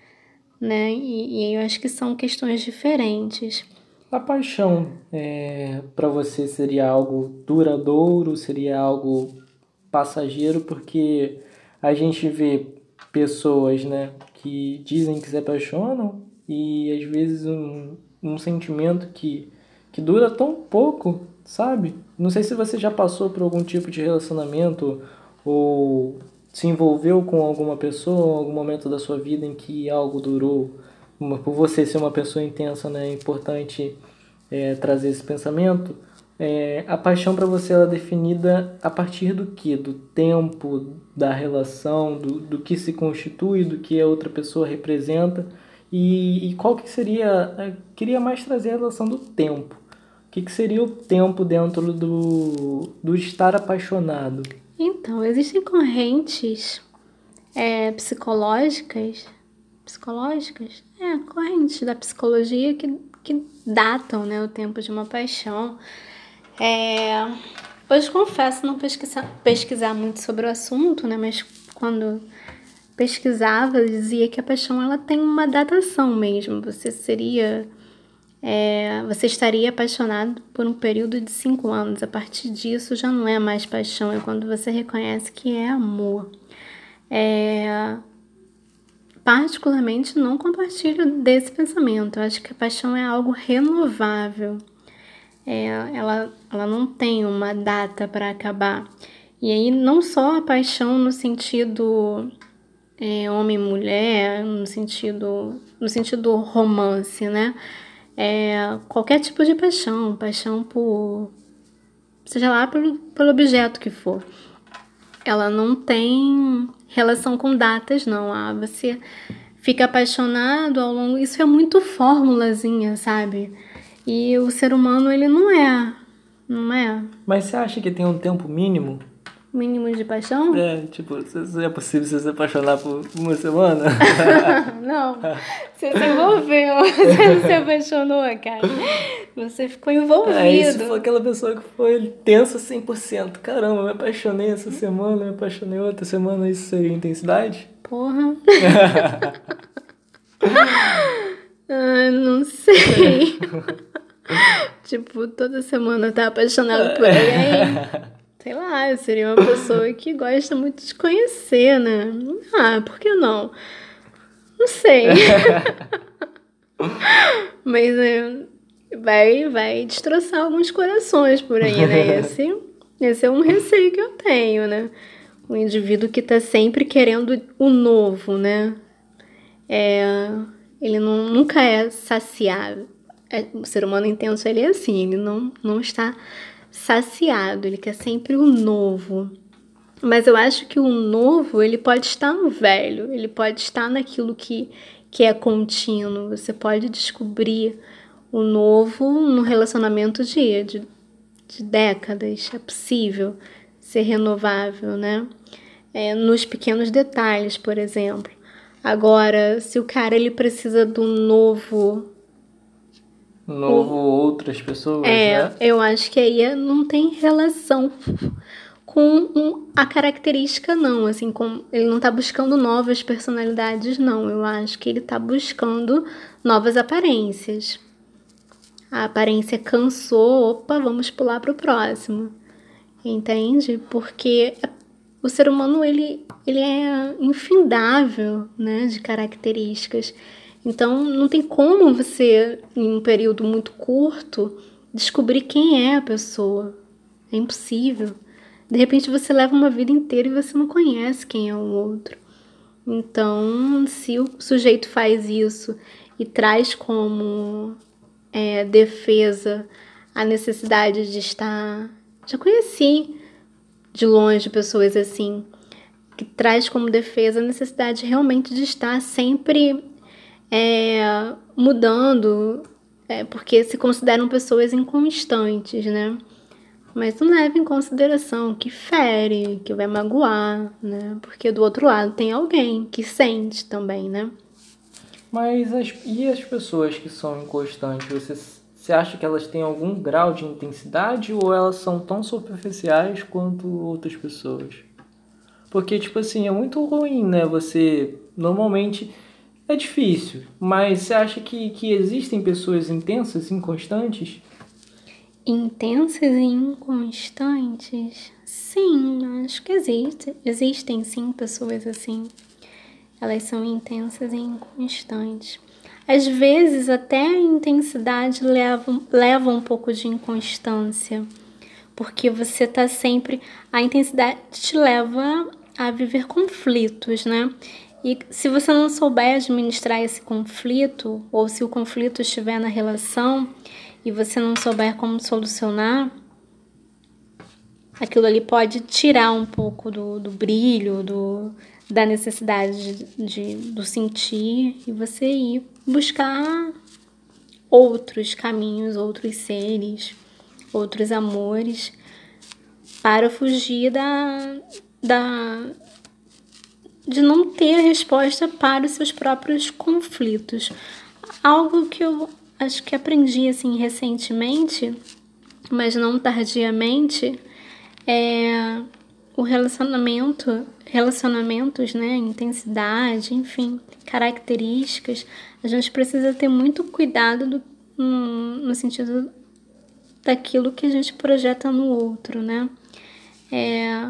né? E, e eu acho que são questões diferentes. A paixão é, para você seria algo duradouro, seria algo passageiro, porque a gente vê pessoas, né, que dizem que se apaixonam e às vezes um, um sentimento que, que dura tão pouco sabe? Não sei se você já passou por algum tipo de relacionamento ou se envolveu com alguma pessoa em algum momento da sua vida em que algo durou. Por você ser uma pessoa intensa, né? É importante é, trazer esse pensamento. É, a paixão para você é definida a partir do que? Do tempo, da relação, do, do que se constitui, do que a outra pessoa representa. E, e qual que seria... Eu queria mais trazer a relação do tempo que, que seria o tempo dentro do, do estar apaixonado? Então, existem correntes é, psicológicas, psicológicas? É, correntes da psicologia que, que datam né, o tempo de uma paixão. É, hoje confesso não pesquisar, pesquisar muito sobre o assunto, né, mas quando pesquisava, dizia que a paixão ela tem uma datação mesmo. Você seria é, você estaria apaixonado por um período de cinco anos. A partir disso já não é mais paixão, é quando você reconhece que é amor. É, particularmente não compartilho desse pensamento. Eu acho que a paixão é algo renovável. É, ela, ela não tem uma data para acabar. E aí não só a paixão no sentido é, homem-mulher, no sentido no sentido romance, né? É, qualquer tipo de paixão, paixão por. seja lá pelo, pelo objeto que for. Ela não tem relação com datas, não. Ah, você fica apaixonado ao longo. Isso é muito fórmulazinha, sabe? E o ser humano, ele não é. Não é. Mas você acha que tem um tempo mínimo Mínimo de paixão? É, tipo, é possível você se apaixonar por uma semana? não. Você se envolveu, você não se apaixonou, cara. Você ficou envolvido. É, isso foi aquela pessoa que foi tensa 100%. Caramba, me apaixonei essa semana, me apaixonei outra semana, isso seria intensidade? Porra. ah, não sei. tipo, toda semana tá apaixonado por alguém. Sei lá, eu seria uma pessoa que gosta muito de conhecer, né? Ah, por que não? Não sei. Mas é, vai, vai destroçar alguns corações por aí, né? Esse, esse é um receio que eu tenho, né? O indivíduo que tá sempre querendo o novo, né? É, ele não, nunca é saciado. É, o ser humano intenso, ele é assim, ele não, não está saciado, ele quer sempre o novo. Mas eu acho que o novo, ele pode estar no velho, ele pode estar naquilo que, que é contínuo. Você pode descobrir o novo no relacionamento de, de, de décadas. É possível ser renovável, né? É, nos pequenos detalhes, por exemplo. Agora, se o cara ele precisa do novo novo o, outras pessoas, é, né? eu acho que aí não tem relação com a característica não, assim, com, ele não tá buscando novas personalidades não, eu acho que ele tá buscando novas aparências. A aparência cansou, opa, vamos pular pro próximo. Entende? Porque o ser humano ele, ele é infindável, né, de características. Então, não tem como você, em um período muito curto, descobrir quem é a pessoa. É impossível. De repente, você leva uma vida inteira e você não conhece quem é o outro. Então, se o sujeito faz isso e traz como é, defesa a necessidade de estar. Já conheci de longe pessoas assim, que traz como defesa a necessidade realmente de estar sempre é, mudando, é, porque se consideram pessoas inconstantes, né? Mas não leva em consideração que fere, que vai magoar, né? Porque do outro lado tem alguém que sente também, né? Mas as, e as pessoas que são inconstantes, você, você acha que elas têm algum grau de intensidade ou elas são tão superficiais quanto outras pessoas? Porque, tipo assim, é muito ruim, né? Você normalmente é difícil, mas você acha que, que existem pessoas intensas, inconstantes? Intensas e inconstantes? Sim, acho que existe. Existem sim pessoas assim. Elas são intensas e inconstantes. Às vezes até a intensidade leva, leva um pouco de inconstância, porque você tá sempre. A intensidade te leva a viver conflitos, né? E se você não souber administrar esse conflito, ou se o conflito estiver na relação e você não souber como solucionar, aquilo ali pode tirar um pouco do, do brilho, do, da necessidade de, de, do sentir e você ir buscar outros caminhos, outros seres, outros amores, para fugir da, da de não ter resposta para os seus próprios conflitos. Algo que eu acho que aprendi assim recentemente, mas não tardiamente, é o relacionamento, relacionamentos, né, intensidade, enfim, características. A gente precisa ter muito cuidado do, no, no sentido daquilo que a gente projeta no outro, né? É,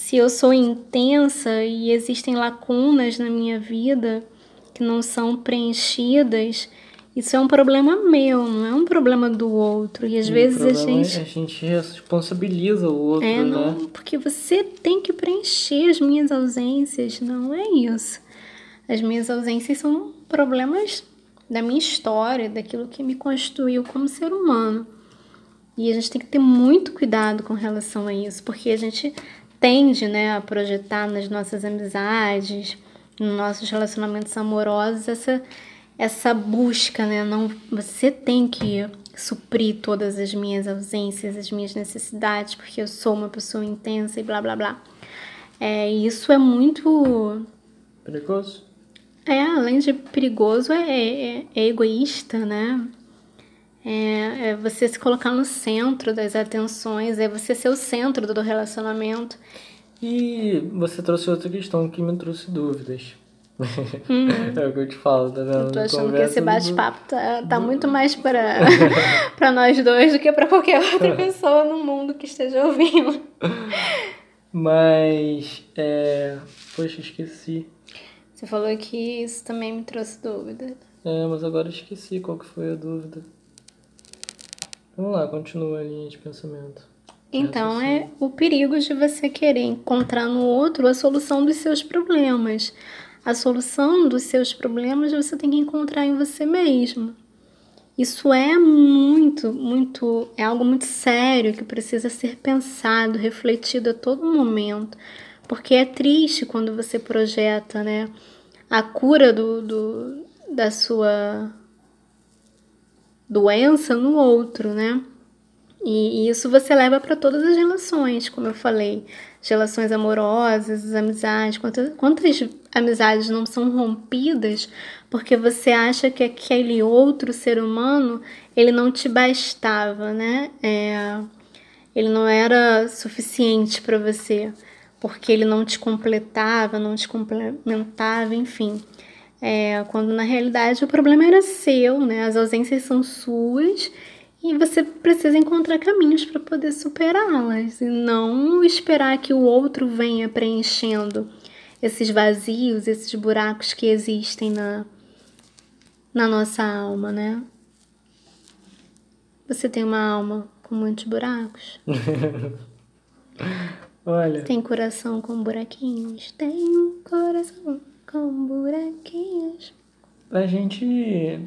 se eu sou intensa e existem lacunas na minha vida que não são preenchidas, isso é um problema meu, não é um problema do outro. E às E vezes a é gente. A gente responsabiliza o outro, É, né? não, porque você tem que preencher as minhas ausências, não é isso. As minhas ausências são problemas da minha história, daquilo que me constituiu como ser humano. E a gente tem que ter muito cuidado com relação a isso, porque a gente tende, né, a projetar nas nossas amizades, nos nossos relacionamentos amorosos essa essa busca, né? Não, você tem que suprir todas as minhas ausências, as minhas necessidades, porque eu sou uma pessoa intensa e blá blá blá. É, isso é muito Perigoso? é, além de perigoso, é, é, é egoísta, né? É, é você se colocar no centro das atenções, é você ser o centro do relacionamento. E você trouxe outra questão que me trouxe dúvidas. é o que eu te falo, tá vendo? Uhum. Eu tô achando que Conversa esse do- bate-papo tá, tá muito mais para para nós dois do que para qualquer outra pessoa no mundo que esteja ouvindo. Mas, é... Poxa, esqueci. Você falou que isso também me trouxe dúvida. É, mas agora esqueci qual que foi a dúvida. Vamos lá, continua a linha de pensamento. Então é o perigo de você querer encontrar no outro a solução dos seus problemas. A solução dos seus problemas você tem que encontrar em você mesmo. Isso é muito, muito, é algo muito sério que precisa ser pensado, refletido a todo momento. Porque é triste quando você projeta, né, a cura do, do da sua doença no outro, né? E, isso você leva para todas as relações, como eu falei, as relações amorosas, as amizades. Quantas, quantas amizades não são rompidas porque você acha que aquele outro ser humano ele não te bastava, né? É, ele não era suficiente para você porque ele não te completava, não te complementava, enfim. É, quando na realidade o problema era seu, né? As ausências são suas e você precisa encontrar caminhos para poder superá-las e não esperar que o outro venha preenchendo esses vazios, esses buracos que existem na, na nossa alma, né? Você tem uma alma com muitos buracos? Olha, Tem coração com buraquinhos? Tem um coração com buraquinhos. a gente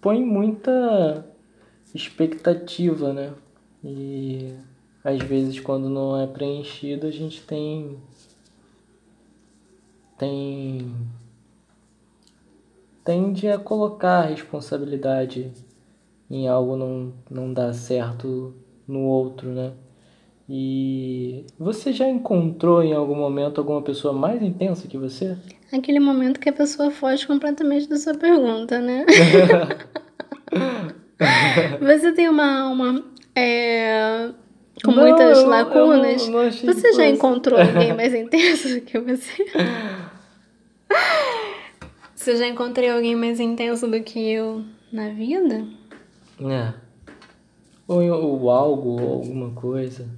põe muita expectativa, né? E às vezes quando não é preenchido a gente tem tem tende a colocar a responsabilidade em algo não não dar certo no outro, né? E você já encontrou em algum momento alguma pessoa mais intensa que você? Aquele momento que a pessoa foge completamente da sua pergunta, né? Você tem uma alma é, com Não, muitas eu- eu lacunas? não- não achei você já encontrou alguém mais intenso do que você? Você já encontrei alguém mais intenso do que eu na vida? É. Ou, ou algo, ou alguma coisa.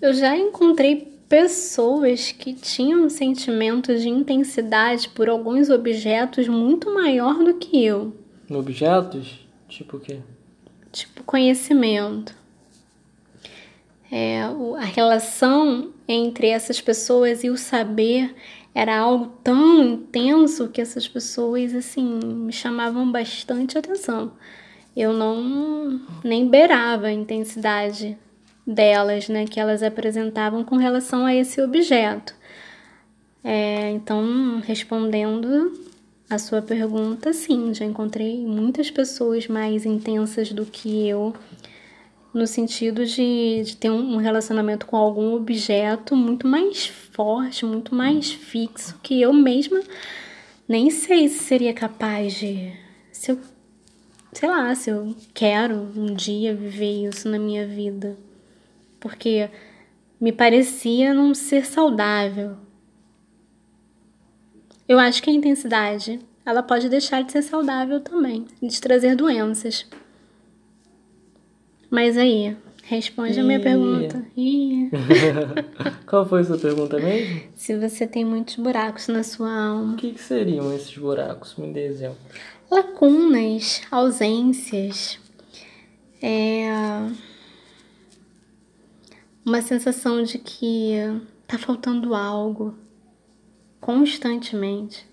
Eu já encontrei pessoas que tinham um sentimento de intensidade por alguns objetos muito maior do que eu. Objetos? Tipo o quê? tipo conhecimento. É, a relação entre essas pessoas e o saber era algo tão intenso que essas pessoas assim me chamavam bastante atenção. Eu não nem beirava a intensidade delas, né, que elas apresentavam com relação a esse objeto. É, então, respondendo, a sua pergunta, sim, já encontrei muitas pessoas mais intensas do que eu, no sentido de, de ter um relacionamento com algum objeto muito mais forte, muito mais fixo, que eu mesma nem sei se seria capaz de. Se eu. Sei lá, se eu quero um dia viver isso na minha vida. Porque me parecia não ser saudável. Eu acho que a intensidade, ela pode deixar de ser saudável também, de trazer doenças. Mas aí, responde a minha pergunta. Qual foi a sua pergunta mesmo? Se você tem muitos buracos na sua alma. O que, que seriam esses buracos? Me dê exemplo. Lacunas, ausências, é uma sensação de que tá faltando algo constantemente.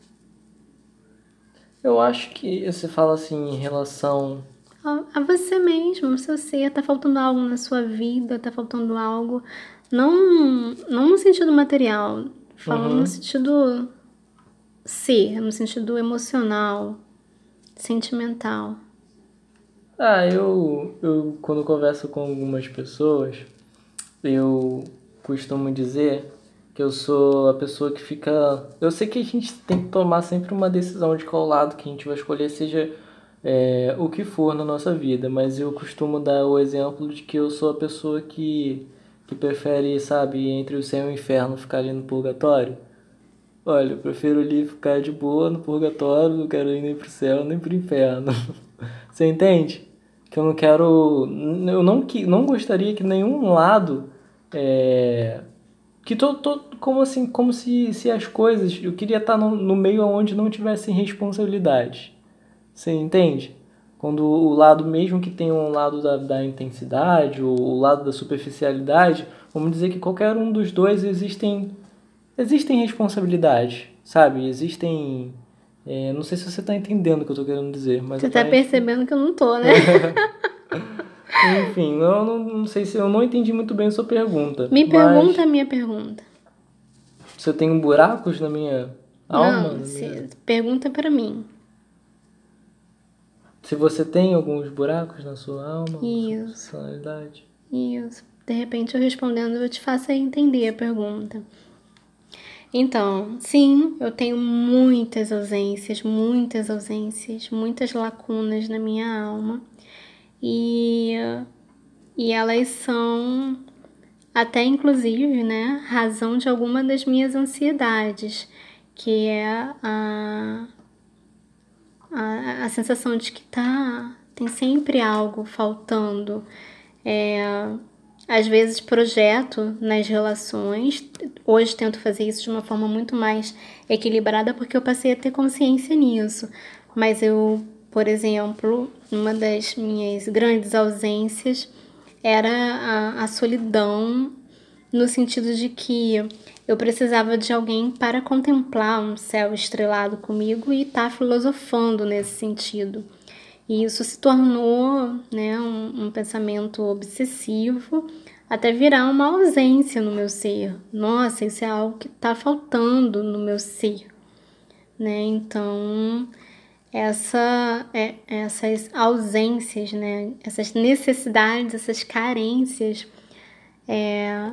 Eu acho que você fala assim em relação a, a você mesmo, o seu ser, tá faltando algo na sua vida, tá faltando algo não não no sentido material, falando uhum. no sentido ser, no sentido emocional, sentimental. Ah, eu, eu quando converso com algumas pessoas, eu costumo dizer que eu sou a pessoa que fica. Eu sei que a gente tem que tomar sempre uma decisão de qual lado que a gente vai escolher, seja é, o que for na nossa vida, mas eu costumo dar o exemplo de que eu sou a pessoa que, que prefere, sabe, entre o céu e o inferno ficar ali no purgatório. Olha, eu prefiro ali ficar de boa no purgatório, não quero ir nem pro céu nem pro inferno. Você entende? Que eu não quero. Eu não, não gostaria que nenhum lado é, que tô, tô, como assim, como se, se as coisas, eu queria estar no, no meio onde não tivessem responsabilidade. Você entende? Quando o lado, mesmo que tenha um lado da, da intensidade, ou o lado da superficialidade, vamos dizer que qualquer um dos dois existem, existem responsabilidade, sabe? Existem. É, não sei se você está entendendo o que eu estou querendo dizer, mas. Você está percebendo que eu não tô, né? Enfim, eu não, não sei se eu não entendi muito bem a sua pergunta. Me pergunta a minha pergunta. Você tem buracos na minha alma? Não, minha... pergunta para mim. Se você tem alguns buracos na sua alma, Isso. sua personalidade. Isso. De repente eu respondendo, eu te faço entender a pergunta. Então, sim, eu tenho muitas ausências, muitas ausências, muitas lacunas na minha alma e, e elas são até inclusive, né, razão de alguma das minhas ansiedades, que é a, a, a sensação de que tá, tem sempre algo faltando. É, às vezes projeto nas relações, hoje tento fazer isso de uma forma muito mais equilibrada porque eu passei a ter consciência nisso, mas eu por exemplo, uma das minhas grandes ausências era a, a solidão, no sentido de que eu precisava de alguém para contemplar um céu estrelado comigo e estar tá filosofando nesse sentido. E isso se tornou né, um, um, pensamento obsessivo até virar uma ausência no meu ser. Nossa, isso é algo que está faltando no meu ser. Né? Então, essa, é, essas ausências, né? essas necessidades, essas carências, é,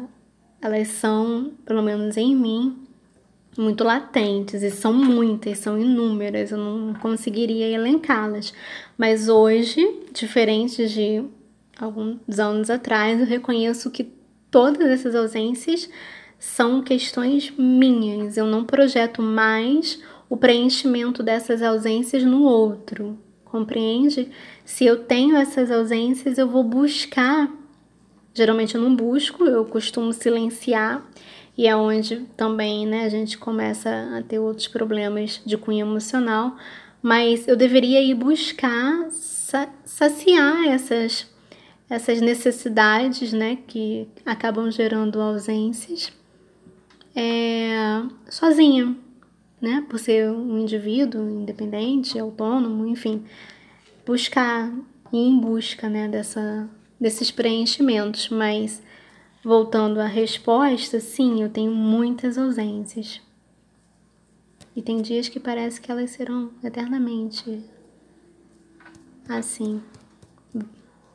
elas são, pelo menos em mim, muito latentes e são muitas, são inúmeras, eu não conseguiria elencá-las. Mas hoje, diferente de alguns anos atrás, eu reconheço que todas essas ausências são questões minhas. Eu não projeto mais o preenchimento dessas ausências no outro, compreende? Se eu tenho essas ausências, eu vou buscar. Geralmente eu não busco, eu costumo silenciar, e é onde também né, a gente começa a ter outros problemas de cunho emocional. Mas eu deveria ir buscar saciar essas, essas necessidades né, que acabam gerando ausências é, sozinha né, por ser um indivíduo independente, autônomo, enfim, buscar ir em busca, né, dessa, desses preenchimentos, mas voltando à resposta, sim, eu tenho muitas ausências. E tem dias que parece que elas serão eternamente assim,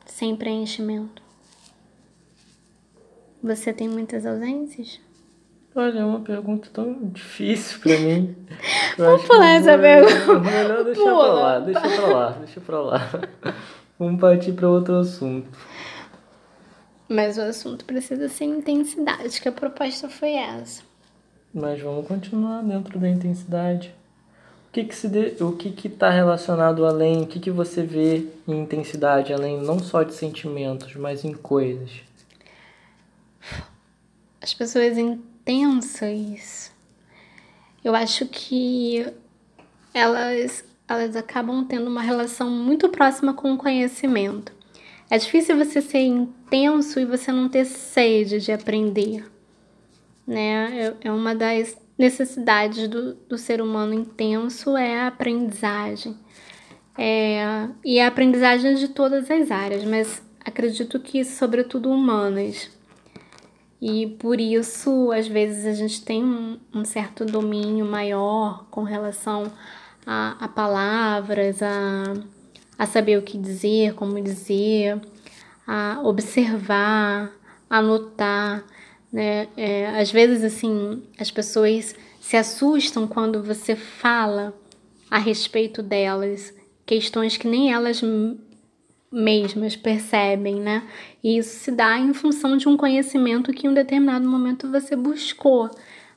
sem preenchimento. Você tem muitas ausências? Olha, é uma pergunta tão difícil pra mim. Vamos pular essa pergunta. Melhor deixar Pula. pra lá, deixa pra lá, deixa pra lá. Vamos partir pra outro assunto. Mas o assunto precisa ser intensidade, que a proposta foi essa. Mas vamos continuar dentro da intensidade. O que que se de... o que que tá relacionado além? O que que você vê em intensidade além não só de sentimentos, mas em coisas? As pessoas intensas, eu acho que elas elas acabam tendo uma relação muito próxima com o conhecimento. É difícil você ser intenso e você não ter sede de aprender, né? É, é uma das necessidades do, do ser humano intenso é a aprendizagem. É, e a aprendizagem de todas as áreas, mas acredito que sobretudo humanas. E por isso, às vezes, a gente tem um, um certo domínio maior com relação a, a palavras, a a saber o que dizer, como dizer, a observar, anotar, né? É, às vezes, assim, as pessoas se assustam quando você fala a respeito delas, questões que nem elas mesmas percebem, né? E isso se dá em função de um conhecimento que em um determinado momento você buscou.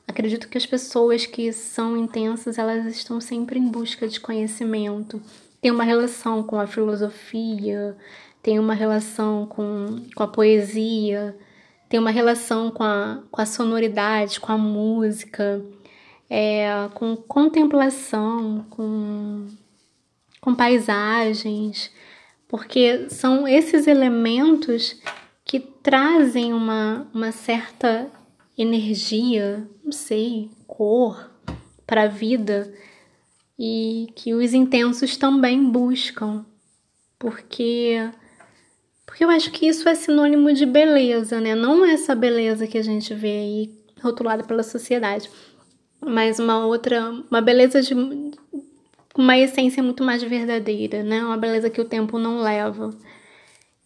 Acredito que as pessoas que são intensas, elas estão sempre em busca de conhecimento tem uma relação com a filosofia, tem uma relação com, com a poesia, tem uma relação com a, com a sonoridade, com a música, é, com contemplação, com, com paisagens, porque são esses elementos que trazem uma, uma certa energia, não sei, cor para a vida e que os intensos também buscam, porque porque eu acho que isso é sinônimo de beleza, né? Não essa beleza que a gente vê aí rotulada pela sociedade, mas uma outra, uma beleza de uma essência muito mais verdadeira, né? Uma beleza que o tempo não leva.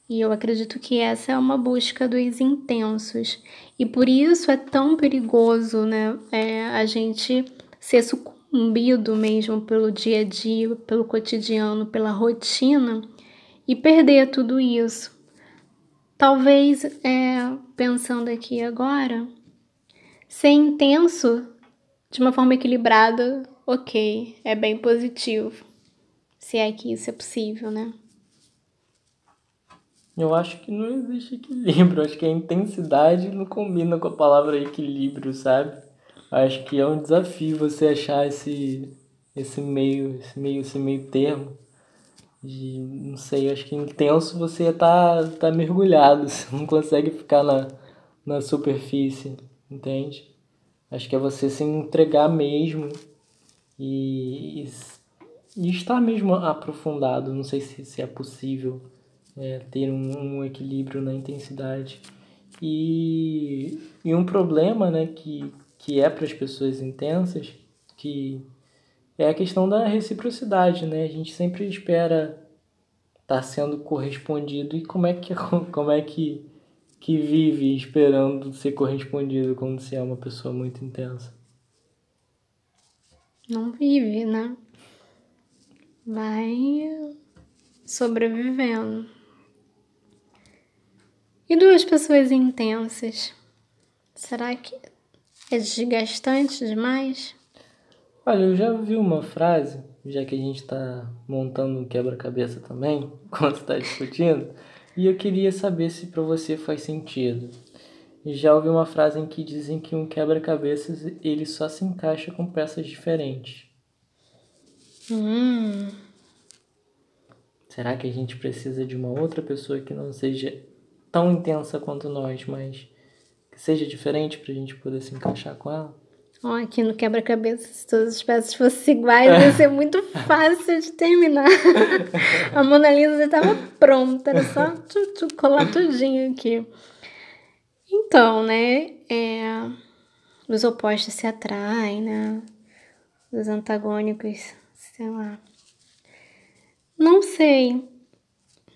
E eu acredito que essa é uma busca dos intensos. E por isso é tão perigoso, né? É, a gente ser sucumbido sucumbido mesmo pelo dia a dia, pelo cotidiano, pela rotina e perder tudo isso. Talvez, é, pensando aqui agora, ser intenso de uma forma equilibrada, ok, é bem positivo. Se é que isso é possível, né? Eu acho que não existe equilíbrio. Acho que a intensidade não combina com a palavra equilíbrio, sabe? Acho que é um desafio você achar esse, esse meio, esse meio, esse meio termo. De, não sei, acho que intenso você tá, tá mergulhado, você não consegue ficar na, na superfície, entende? Acho que é você se entregar mesmo e, e, e estar mesmo aprofundado. Não sei se, se é possível é, ter um, um equilíbrio na intensidade. E, e um problema né, que, que é para as pessoas intensas, que é a questão da reciprocidade, né? A gente sempre espera estar tá sendo correspondido e como é que como é que que vive esperando ser correspondido quando se é uma pessoa muito intensa? Não vive, né? Vai sobrevivendo. E duas pessoas intensas? Será que é desgastante demais? Olha, eu já vi uma frase, já que a gente está montando um quebra-cabeça também, quando está discutindo, e eu queria saber se para você faz sentido. Já ouvi uma frase em que dizem que um quebra-cabeças ele só se encaixa com peças diferentes. Hum. Será que a gente precisa de uma outra pessoa que não seja tão intensa quanto nós, mas seja diferente para a gente poder se encaixar com ela? Oh, aqui no quebra-cabeça, se todas as peças fossem iguais, ia ser muito fácil de terminar. a Mona Lisa já estava pronta, era só tu, tu, colar tudinho aqui. Então, né, é, os opostos se atraem, né? os antagônicos, sei lá. Não sei.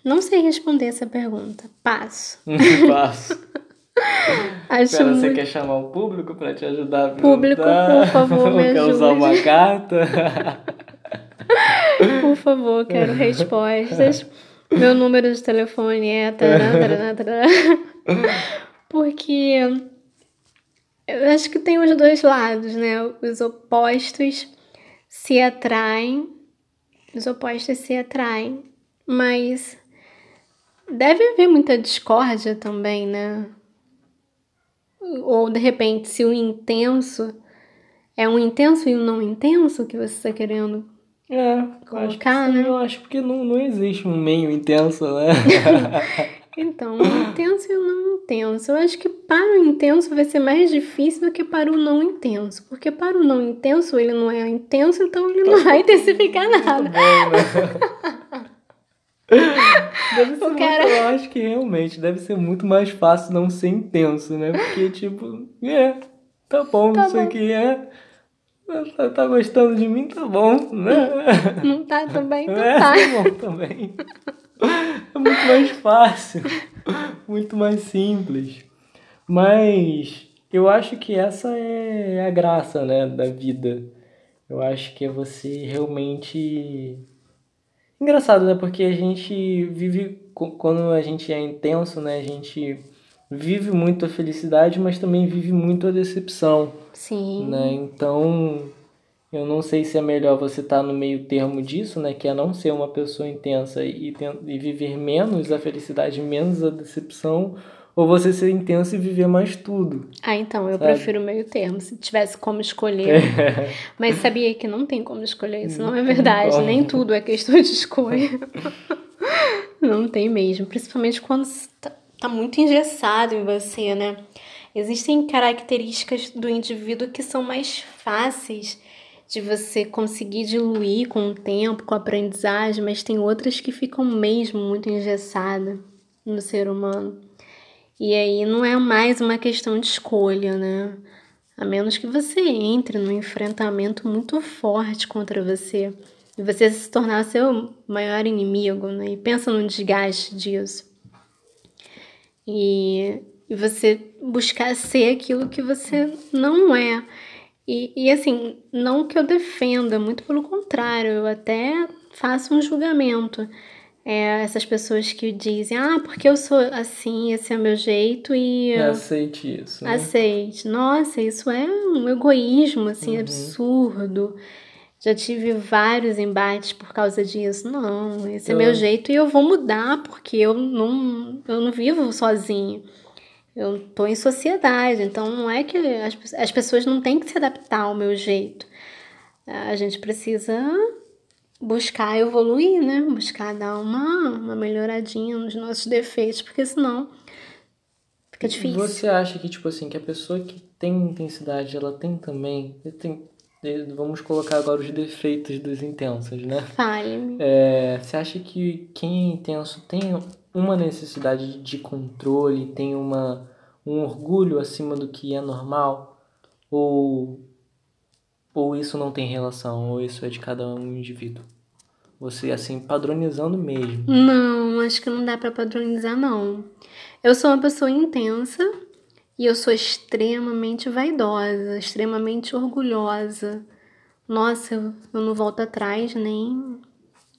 Não sei responder essa pergunta. Passo. Passo. Acho muito... você quer chamar o público para te ajudar a Público, por favor, me quer usar ajude. uma carta? Por favor, quero respostas. Meu número de telefone é. Porque eu acho que tem os dois lados, né? Os opostos se atraem, os opostos se atraem, mas deve haver muita discórdia também, né? Ou de repente, se o intenso é um intenso e um não intenso que você está querendo É, eu acho que Colocar, sim, né? Eu acho porque não, não existe um meio intenso, né? Então, o intenso e o não intenso. Eu acho que para o intenso vai ser mais difícil do que para o não intenso. Porque para o não intenso, ele não é intenso, então ele não vai intensificar nada. bom, né? Deve ser muito, cara- eu acho que realmente deve ser muito mais fácil não ser intenso, né? Porque, tipo, é, tá bom, Tá isso bom. aqui é. Tá, tá gostando de mim, tá bom, né? Não tá também? Então É, tá. tá bom também. É muito mais fácil, muito mais simples. Mas eu acho que essa é a graça, né, da vida. Eu acho que é você realmente. Engraçado, né? Porque a gente vive. Quando a gente é intenso, né? A gente vive muito a felicidade, mas também vive muito a decepção Sim. né? Então, eu não sei se é melhor você estar no meio termo disso, né? Que é não ser uma pessoa intensa e, e viver menos a felicidade, menos a decepção, ou você ser intenso e viver mais tudo. Ah, então, eu Sabe? prefiro o meio termo. Se tivesse como escolher. Mas sabia que não tem como escolher. Isso não é verdade. como. Nem tudo é questão de escolha. não tem mesmo. Principalmente quando tá, tá muito engessado em você, né? Existem características do indivíduo que são mais fáceis de você conseguir diluir com o tempo, com a aprendizagem, mas tem outras que ficam mesmo muito engessadas no ser humano. E aí não é mais uma questão de escolha, né? A menos que você entre num enfrentamento muito forte contra você e você se tornar seu maior inimigo, né? E pensa no desgaste disso. E, e você buscar ser aquilo que você não é. E, e assim, não que eu defenda, muito pelo contrário, eu até faço um julgamento. É, essas pessoas que dizem, ah, porque eu sou assim, esse é o meu jeito e eu Aceite isso. Né? aceite. Nossa, isso é um egoísmo, assim, Uhum. absurdo. Já tive vários embates por causa disso. Não, esse é Eu- meu jeito e eu vou mudar porque eu não, eu não vivo sozinha. Eu tô em sociedade, então não é que as, as pessoas não têm que se adaptar ao meu jeito. A gente precisa buscar evoluir, né? Buscar dar uma, uma melhoradinha nos nossos defeitos, porque senão fica difícil. Você acha que, tipo assim, que a pessoa que tem intensidade, ela tem também. Tem, vamos colocar agora os defeitos dos intensos, né? Fale-me. É, você acha que quem é intenso tem uma necessidade de controle, tem uma, um orgulho acima do que é normal? Ou, ou isso não tem relação? Ou isso é de cada um indivíduo? Você, assim, padronizando mesmo. Não, acho que não dá pra padronizar, não. Eu sou uma pessoa intensa e eu sou extremamente vaidosa, extremamente orgulhosa. Nossa, eu, eu não volto atrás nem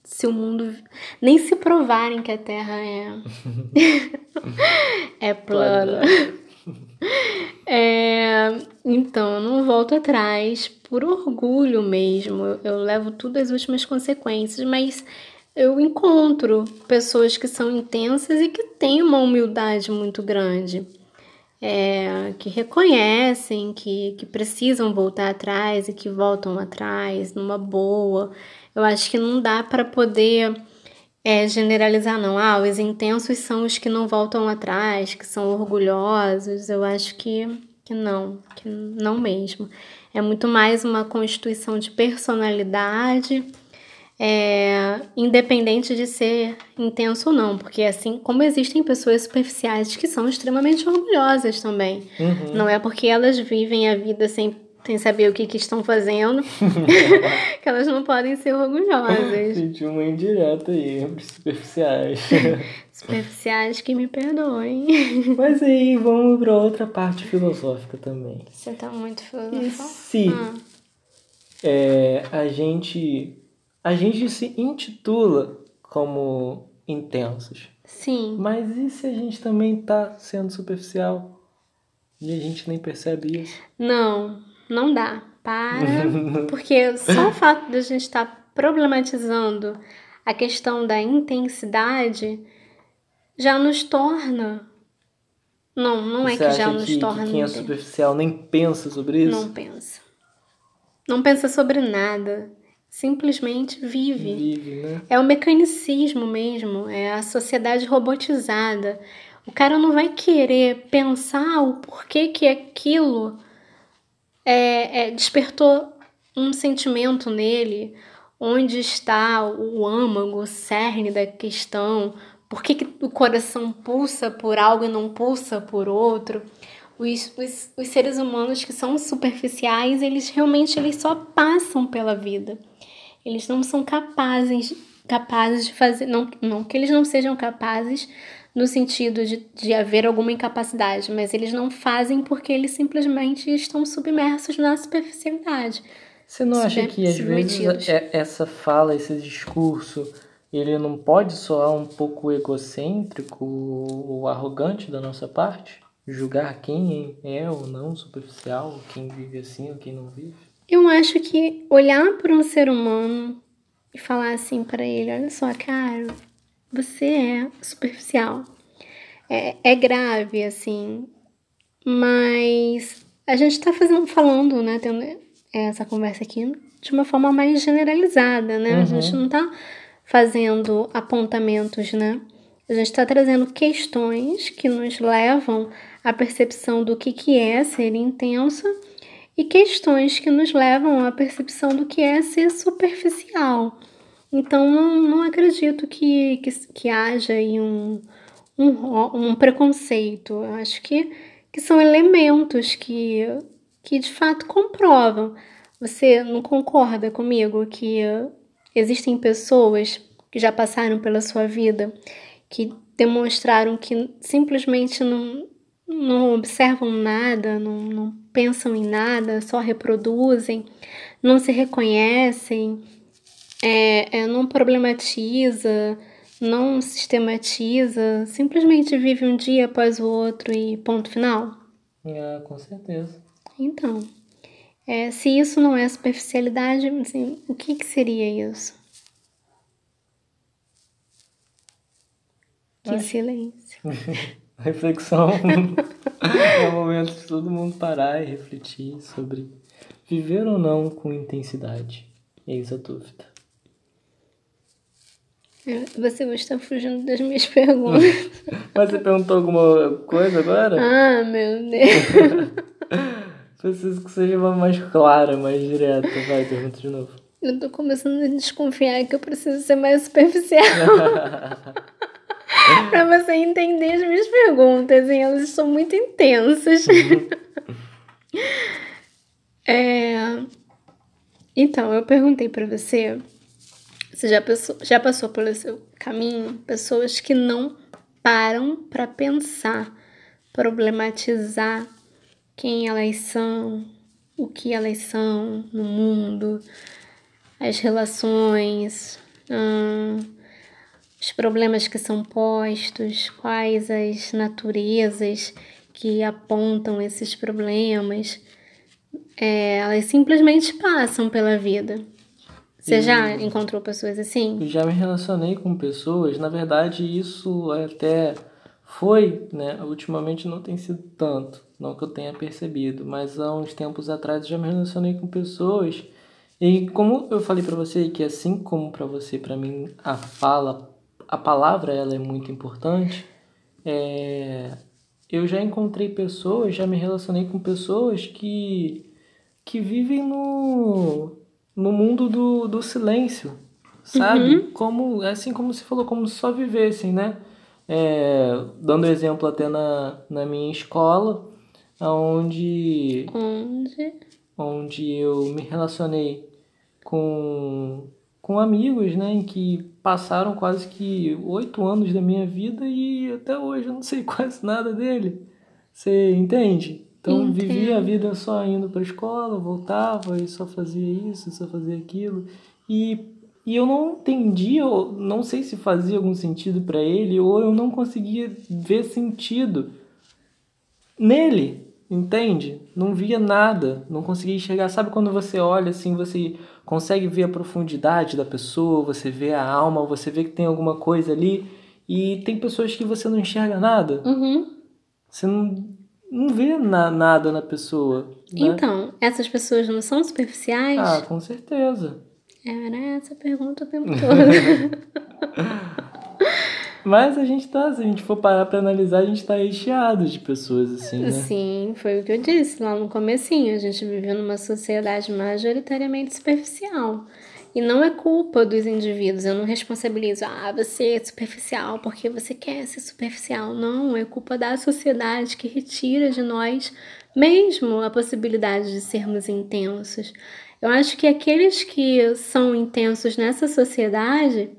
se o mundo. Nem se provarem que a Terra é. é plana. É, então, eu não volto atrás por orgulho mesmo. Eu, eu levo tudo às últimas consequências, mas eu encontro pessoas que são intensas e que têm uma humildade muito grande. É, que reconhecem que, que precisam voltar atrás e que voltam atrás numa boa. Eu acho que não dá para poder é, generalizar, não. Ah, os intensos são os que não voltam atrás, que são orgulhosos. Eu acho que, que não, que não mesmo. É muito mais uma constituição de personalidade, é, independente de ser intenso ou não, porque assim como existem pessoas superficiais que são extremamente orgulhosas também. Uhum. Não é porque elas vivem a vida sem sem saber o que, que estão fazendo, que elas não podem ser orgulhosas. Senti uma indireta aí, superficiais. superficiais que me perdoem. Mas aí, vamos para outra parte filosófica também. Você tá muito filosófico. E se ah. é, a gente a gente se intitula como intensos. Sim. Mas e se a gente também tá sendo superficial? E a gente nem percebe isso? Não, não dá. Para. porque só o fato de a gente estar tá problematizando a questão da intensidade já nos torna. Não, não é Você que já que, nos torna. Que quem é superficial nem pensa sobre isso? Não pensa. Não pensa sobre nada simplesmente vive. Vive, né? É o mecanicismo mesmo, é a sociedade robotizada. O cara não vai querer pensar o porquê que aquilo é, é, despertou um sentimento nele, onde está o âmago, o cerne da questão, por que, que o coração pulsa por algo e não pulsa por outro. Os, os, os seres humanos que são superficiais, eles realmente eles só passam pela vida. Eles não são capazes, capazes de fazer. Não, não que eles não sejam capazes no sentido de, de haver alguma incapacidade, mas eles não fazem porque eles simplesmente estão submersos na superficialidade. Você não acha que às vezes é, essa fala, esse discurso, ele não pode soar um pouco egocêntrico ou arrogante da nossa parte? Julgar quem é ou não superficial, quem vive assim ou quem não vive? Eu acho que olhar para um ser humano e falar assim para ele: olha só, cara, você é superficial. É, é grave, assim, mas a gente está fazendo, falando, né, tendo essa conversa aqui de uma forma mais generalizada, né? Uhum. A gente não está fazendo apontamentos, né? A gente está trazendo questões que nos levam à percepção do que, que é ser intensa e questões que nos levam à percepção do que é ser superficial. Então, não, não acredito que, que, que haja aí um, um, um preconceito. Eu acho que, que são elementos que, que de fato comprovam. Você não concorda comigo que existem pessoas que já passaram pela sua vida que demonstraram que simplesmente não, não observam nada, não, não pensam em nada, só reproduzem, não se reconhecem, é, é, não problematiza, não sistematiza, simplesmente vive um dia após o outro e ponto final? É, com certeza. Então, é, se isso não é superficialidade, assim, o que, que seria isso? Que silêncio. reflexão é o momento de todo mundo parar e refletir sobre viver ou não com intensidade. Eis a dúvida. Você está fugindo das minhas perguntas. Mas você perguntou alguma coisa agora? Ah, meu Deus. Preciso que seja mais clara, mais direta. Vai, pergunta de novo. Eu tô começando a desconfiar que eu preciso ser mais superficial. para você entender as minhas perguntas, hein? elas são muito intensas. é... Então, eu perguntei para você, você já passou, já passou pelo seu caminho pessoas que não param para pensar, problematizar quem elas são, o que elas são no mundo, as relações. Hum, os problemas que são postos, quais as naturezas que apontam esses problemas. É, elas simplesmente passam pela vida. Você já encontrou pessoas assim? Já me relacionei com pessoas, na verdade isso até foi, né? Ultimamente não tem sido tanto, não que eu tenha percebido, mas há uns tempos atrás já me relacionei com pessoas e como eu falei para você que assim como para você, para mim a fala a palavra ela é muito importante. É, eu já encontrei pessoas, já me relacionei com pessoas que, que vivem no, no mundo do, do silêncio, sabe? Uhum. Como, assim como se falou, como se só vivessem, né? É, dando exemplo até na, na minha escola, onde... Onde? onde eu me relacionei com, com amigos, né, em que passaram quase que oito anos da minha vida e até hoje eu não sei quase nada dele. Você entende? Então Entendo. vivia a vida só indo para escola, voltava e só fazia isso, só fazia aquilo. E, e eu não entendia, ou não sei se fazia algum sentido para ele, ou eu não conseguia ver sentido nele, entende? Não via nada, não conseguia enxergar. Sabe quando você olha assim, você consegue ver a profundidade da pessoa, você vê a alma, você vê que tem alguma coisa ali, e tem pessoas que você não enxerga nada. Uhum. Você não, não vê na, nada na pessoa. Né? Então, essas pessoas não são superficiais? Ah, com certeza. Era essa a pergunta o tempo todo. Mas a gente tá, se a gente for parar pra analisar, a gente tá recheado de pessoas assim, né? Sim, foi o que eu disse lá no comecinho. A gente vive numa sociedade majoritariamente superficial. E não é culpa dos indivíduos. Eu não responsabilizo, ah, você é superficial porque você quer ser superficial. Não, é culpa da sociedade que retira de nós mesmo a possibilidade de sermos intensos. Eu acho que aqueles que são intensos nessa sociedade,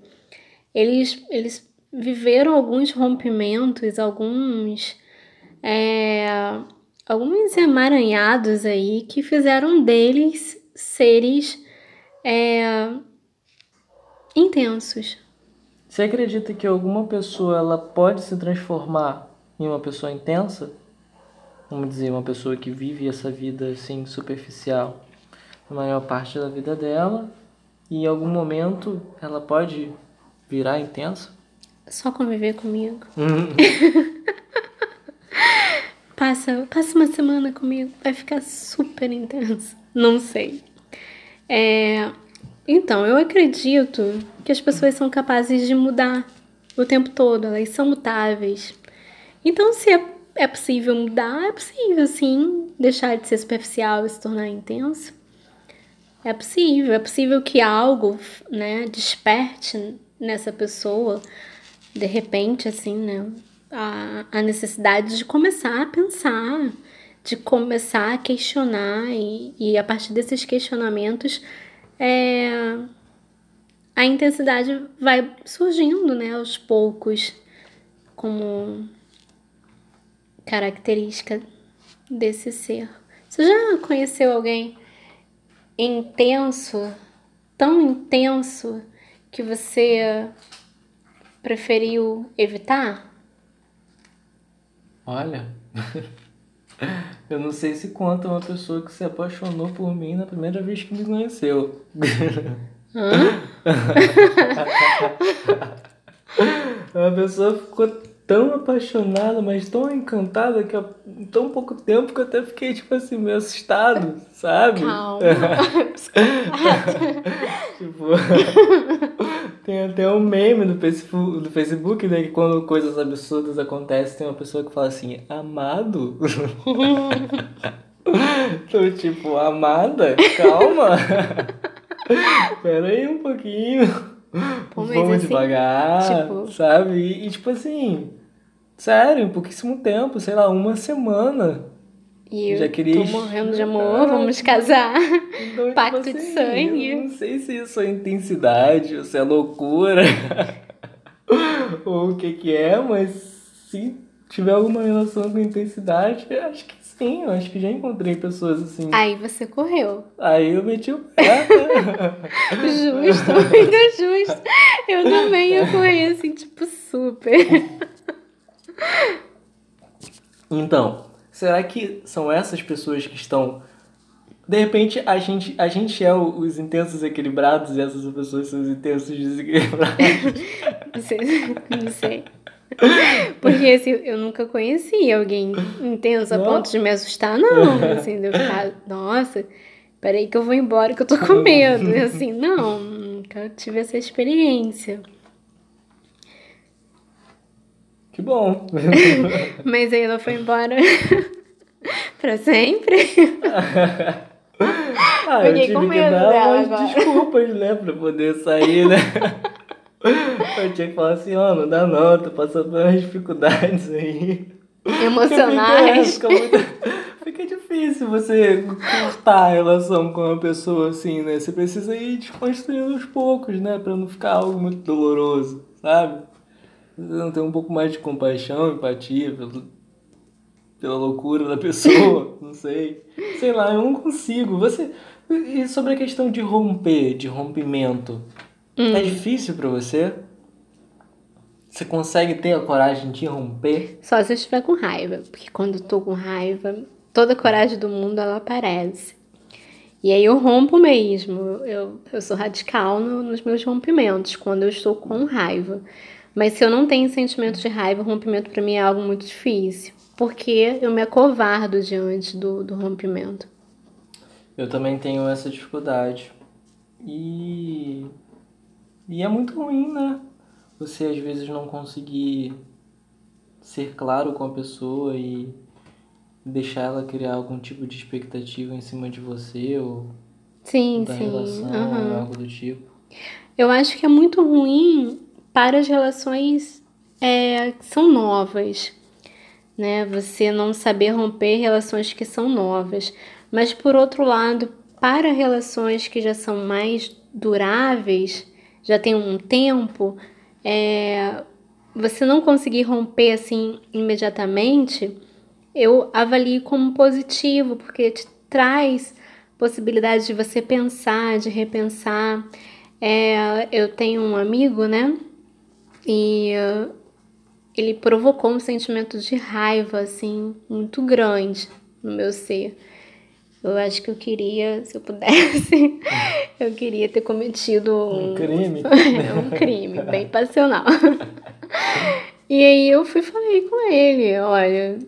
eles, eles viveram alguns rompimentos, alguns. É, alguns emaranhados aí que fizeram deles seres é, intensos. Você acredita que alguma pessoa ela pode se transformar em uma pessoa intensa? Vamos dizer, uma pessoa que vive essa vida assim superficial a maior parte da vida dela e em algum momento ela pode virar intensa? Só conviver comigo. passa, passa uma semana comigo, vai ficar super intenso. Não sei. É, então, eu acredito que as pessoas são capazes de mudar o tempo todo, elas são mutáveis. Então, se é, é possível mudar, é possível sim deixar de ser superficial e se tornar intenso. É possível, é possível que algo, né, desperte nessa pessoa, de repente, assim, né, a, a necessidade de começar a pensar, de começar a questionar e, e a partir desses questionamentos, é, a intensidade vai surgindo, né, aos poucos, como característica desse ser. Você já conheceu alguém intenso, tão intenso que você preferiu evitar? Olha, eu não sei se conta uma pessoa que se apaixonou por mim na primeira vez que me conheceu. Hã? Uma pessoa ficou tão apaixonada, mas tão encantada que em tão pouco tempo que eu até fiquei, tipo assim, meio assustado, sabe? Calma. tipo, tem até um meme no Facebook, Facebook, né? Que quando coisas absurdas acontecem, tem uma pessoa que fala assim, amado? então, tipo, amada, calma. Pera aí um pouquinho. Pô, mas Vamos assim, devagar, tipo- sabe? E, e, tipo assim, sério, pouquíssimo tempo, sei lá, uma semana. E eu Já queria tô morrendo de amor, Ah, vamos casar. Então, tipo Pacto de assim, sangue. Eu não sei se isso é intensidade ou se é loucura. ou o que que é, mas se tiver alguma relação com intensidade, acho que sim. Eu acho que já encontrei pessoas assim. Aí você correu. Aí eu meti o pé. Justo, muito justo. Eu também ia correr assim, tipo, super. Então, será que são essas pessoas que estão. De repente, a gente, a gente é o- os intensos equilibrados e essas pessoas são os intensos desequilibrados. Não sei. Não sei. Porque assim, eu nunca conheci alguém intenso a Não? ponto de me assustar, não. Assim, de eu ficar, nossa, peraí que eu vou embora que eu tô com medo. E assim, não, nunca tive essa experiência. que bom. Mas aí ela foi embora pra sempre. Ah, eu tive com que medo dar dela umas agora. desculpas, né, pra poder sair, né? Eu tinha que falar assim, ó, não dá não, tô passando por umas dificuldades aí. Emocionais. Fica, muito... Fica difícil difícil você cortar a relação com uma pessoa assim, né? Você precisa ir desconstruindo aos poucos, né? Pra não ficar algo muito doloroso, sabe? Você não ter um pouco mais de compaixão, empatia pelo, pela loucura da pessoa, não sei. Sei lá, eu não consigo. Você. E sobre a questão de romper, de rompimento, hum. é difícil para você? Você consegue ter a coragem de romper? Só se eu estiver com raiva, porque quando eu tô com raiva, toda a coragem do mundo ela aparece. E aí eu rompo mesmo. Eu, eu sou radical no, nos meus rompimentos, quando eu estou com raiva. Mas se eu não tenho sentimento de raiva, o rompimento para mim é algo muito difícil porque eu me acovardo diante do, do rompimento. Eu também tenho essa dificuldade. E. E é muito ruim, né? Você às vezes não conseguir ser claro com a pessoa e deixar ela criar algum tipo de expectativa em cima de você ou sim, da sim. relação, uhum. algo do tipo. Eu acho que é muito ruim para as relações é, que são novas né? Você não saber romper relações que são novas. Mas por outro lado, para relações que já são mais duráveis, já tem um tempo, é, você não conseguir romper assim imediatamente, eu avalio como positivo, porque te traz possibilidade de você pensar, de repensar. É, eu tenho um amigo, né? E ele provocou um sentimento de raiva, assim, muito grande no meu ser. Eu acho que eu queria, se eu pudesse, eu queria ter cometido um, um crime. um crime, bem passional. e aí eu fui falei com ele, olha,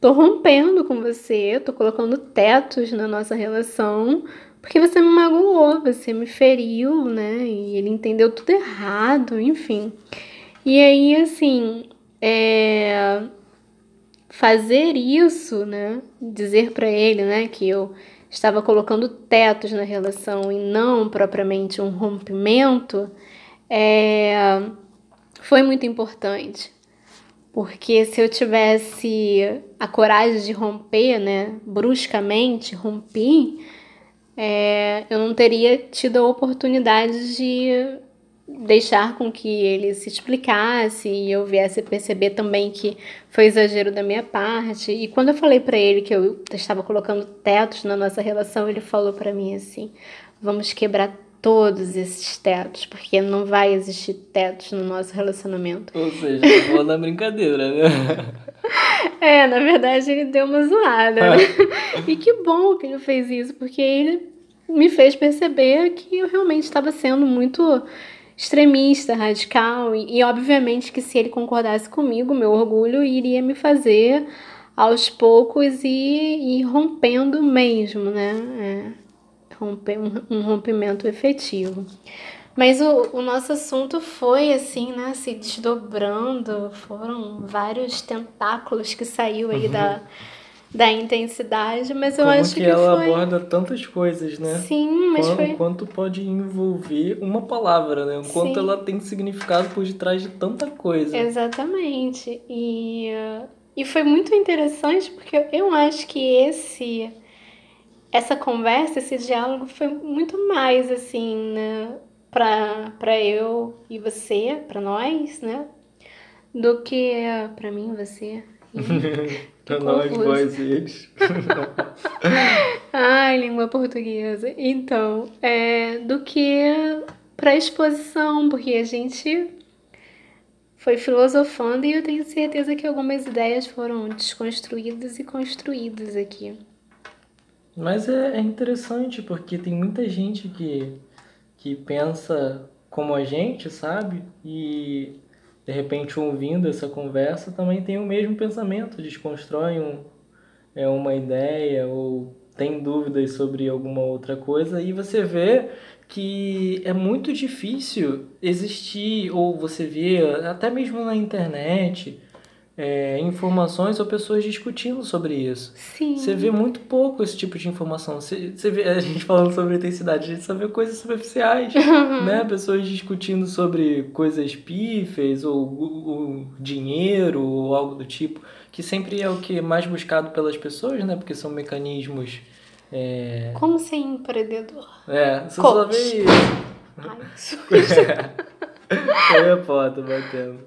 tô rompendo com você, tô colocando tetos na nossa relação, porque você me magoou, você me feriu, né? E ele entendeu tudo errado, enfim. E aí, assim, é, fazer isso, né? Dizer para ele, né, que eu estava colocando tetos na relação e não propriamente um rompimento, é, foi muito importante. Porque se eu tivesse a coragem de romper, né, bruscamente, rompi, é, eu não teria tido a oportunidade de deixar com que ele se explicasse e eu viesse a perceber também que foi exagero da minha parte. E quando eu falei para ele que eu estava colocando tetos na nossa relação, ele falou para mim assim: "Vamos quebrar todos esses tetos, porque não vai existir tetos no nosso relacionamento". Ou seja, vou na brincadeira, né? é, na verdade ele deu uma zoada. Né? e que bom que ele fez isso, porque ele me fez perceber que eu realmente estava sendo muito extremista, radical, e, e obviamente que se ele concordasse comigo, meu orgulho iria me fazer aos poucos e ir rompendo mesmo, né? É, romper, um, um rompimento efetivo. Mas o, o nosso assunto foi assim, né? Se desdobrando, foram vários tentáculos que saiu aí uhum. da da intensidade, mas eu Como acho que, que ela foi... aborda tantas coisas, né? Sim, mas quanto, foi... quanto pode envolver uma palavra, né? O quanto Sim. ela tem significado por detrás de tanta coisa. Exatamente. E, e foi muito interessante porque eu acho que esse essa conversa, esse diálogo foi muito mais assim, né? Para eu e você, para nós, né? Do que para mim e você. Pra nós, vós e eles. Ai, língua portuguesa. Então, é, do que para exposição, porque a gente foi filosofando e eu tenho certeza que algumas ideias foram desconstruídas e construídas aqui. Mas é, é interessante porque tem muita gente que, que pensa como a gente, sabe? E de repente ouvindo essa conversa também tem o mesmo pensamento, desconstrói um, é, uma ideia ou tem dúvidas sobre alguma outra coisa e você vê que é muito difícil existir ou você vê até mesmo na internet é, informações ou pessoas discutindo sobre isso. Sim. Você vê muito pouco esse tipo de informação. Você, você vê a gente falando sobre intensidade, a gente só vê coisas superficiais, né? Pessoas discutindo sobre coisas pífeis ou, ou dinheiro ou algo do tipo, que sempre é o que é mais buscado pelas pessoas, né? Porque são mecanismos. É, Como ser empreendedor? é você Coach. só vê isso. Ai, isso. É a porta batendo.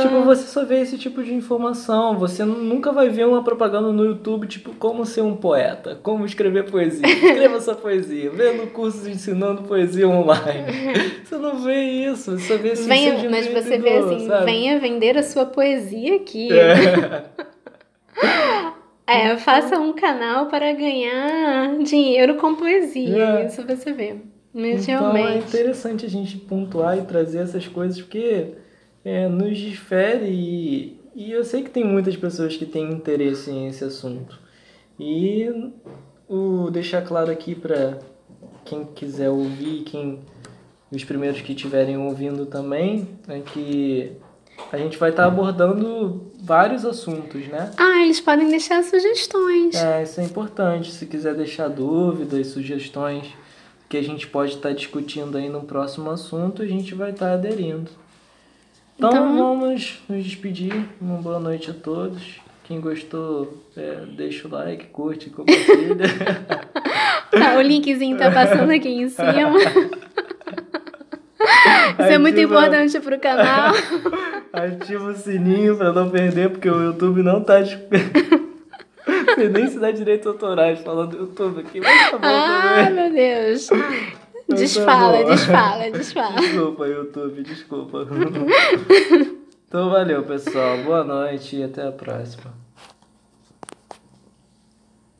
Tipo, você só vê esse tipo de informação. Você nu- nunca vai ver uma propaganda no YouTube, tipo, como ser um poeta, como escrever poesia. Escreva sua poesia. Vendo cursos ensinando poesia online. Você não vê isso. Você só vê assim, Venha, mas você vê assim, sabe? venha vender a sua poesia aqui. É. É, faça um canal para ganhar dinheiro com poesia. É. Isso você vê. Mas Então é realmente. interessante a gente pontuar e trazer essas coisas, porque é, nos difere e, e eu sei que tem muitas pessoas que têm interesse nesse assunto. E o deixar claro aqui para quem quiser ouvir, quem os primeiros que estiverem ouvindo também, é que a gente vai estar abordando vários assuntos, né? Ah, eles podem deixar sugestões. É, isso é importante. Se quiser deixar dúvidas, sugestões que a gente pode estar discutindo aí no próximo assunto, a gente vai estar aderindo. Então, Então- vamos nos despedir. Uma boa noite a todos. Quem gostou, é, deixa o like, curte, compartilha. Tá, o linkzinho tá passando aqui em cima. Isso é muito importante pro canal. Ativa o sininho pra não perder, porque o YouTube não tá. nem se dá direitos autorais falando do YouTube aqui, mas tá bom Ah, também. meu Deus. Tá Desfala, desfala, desfala. Desculpa, YouTube, desculpa. então valeu, pessoal. Boa noite e até a próxima.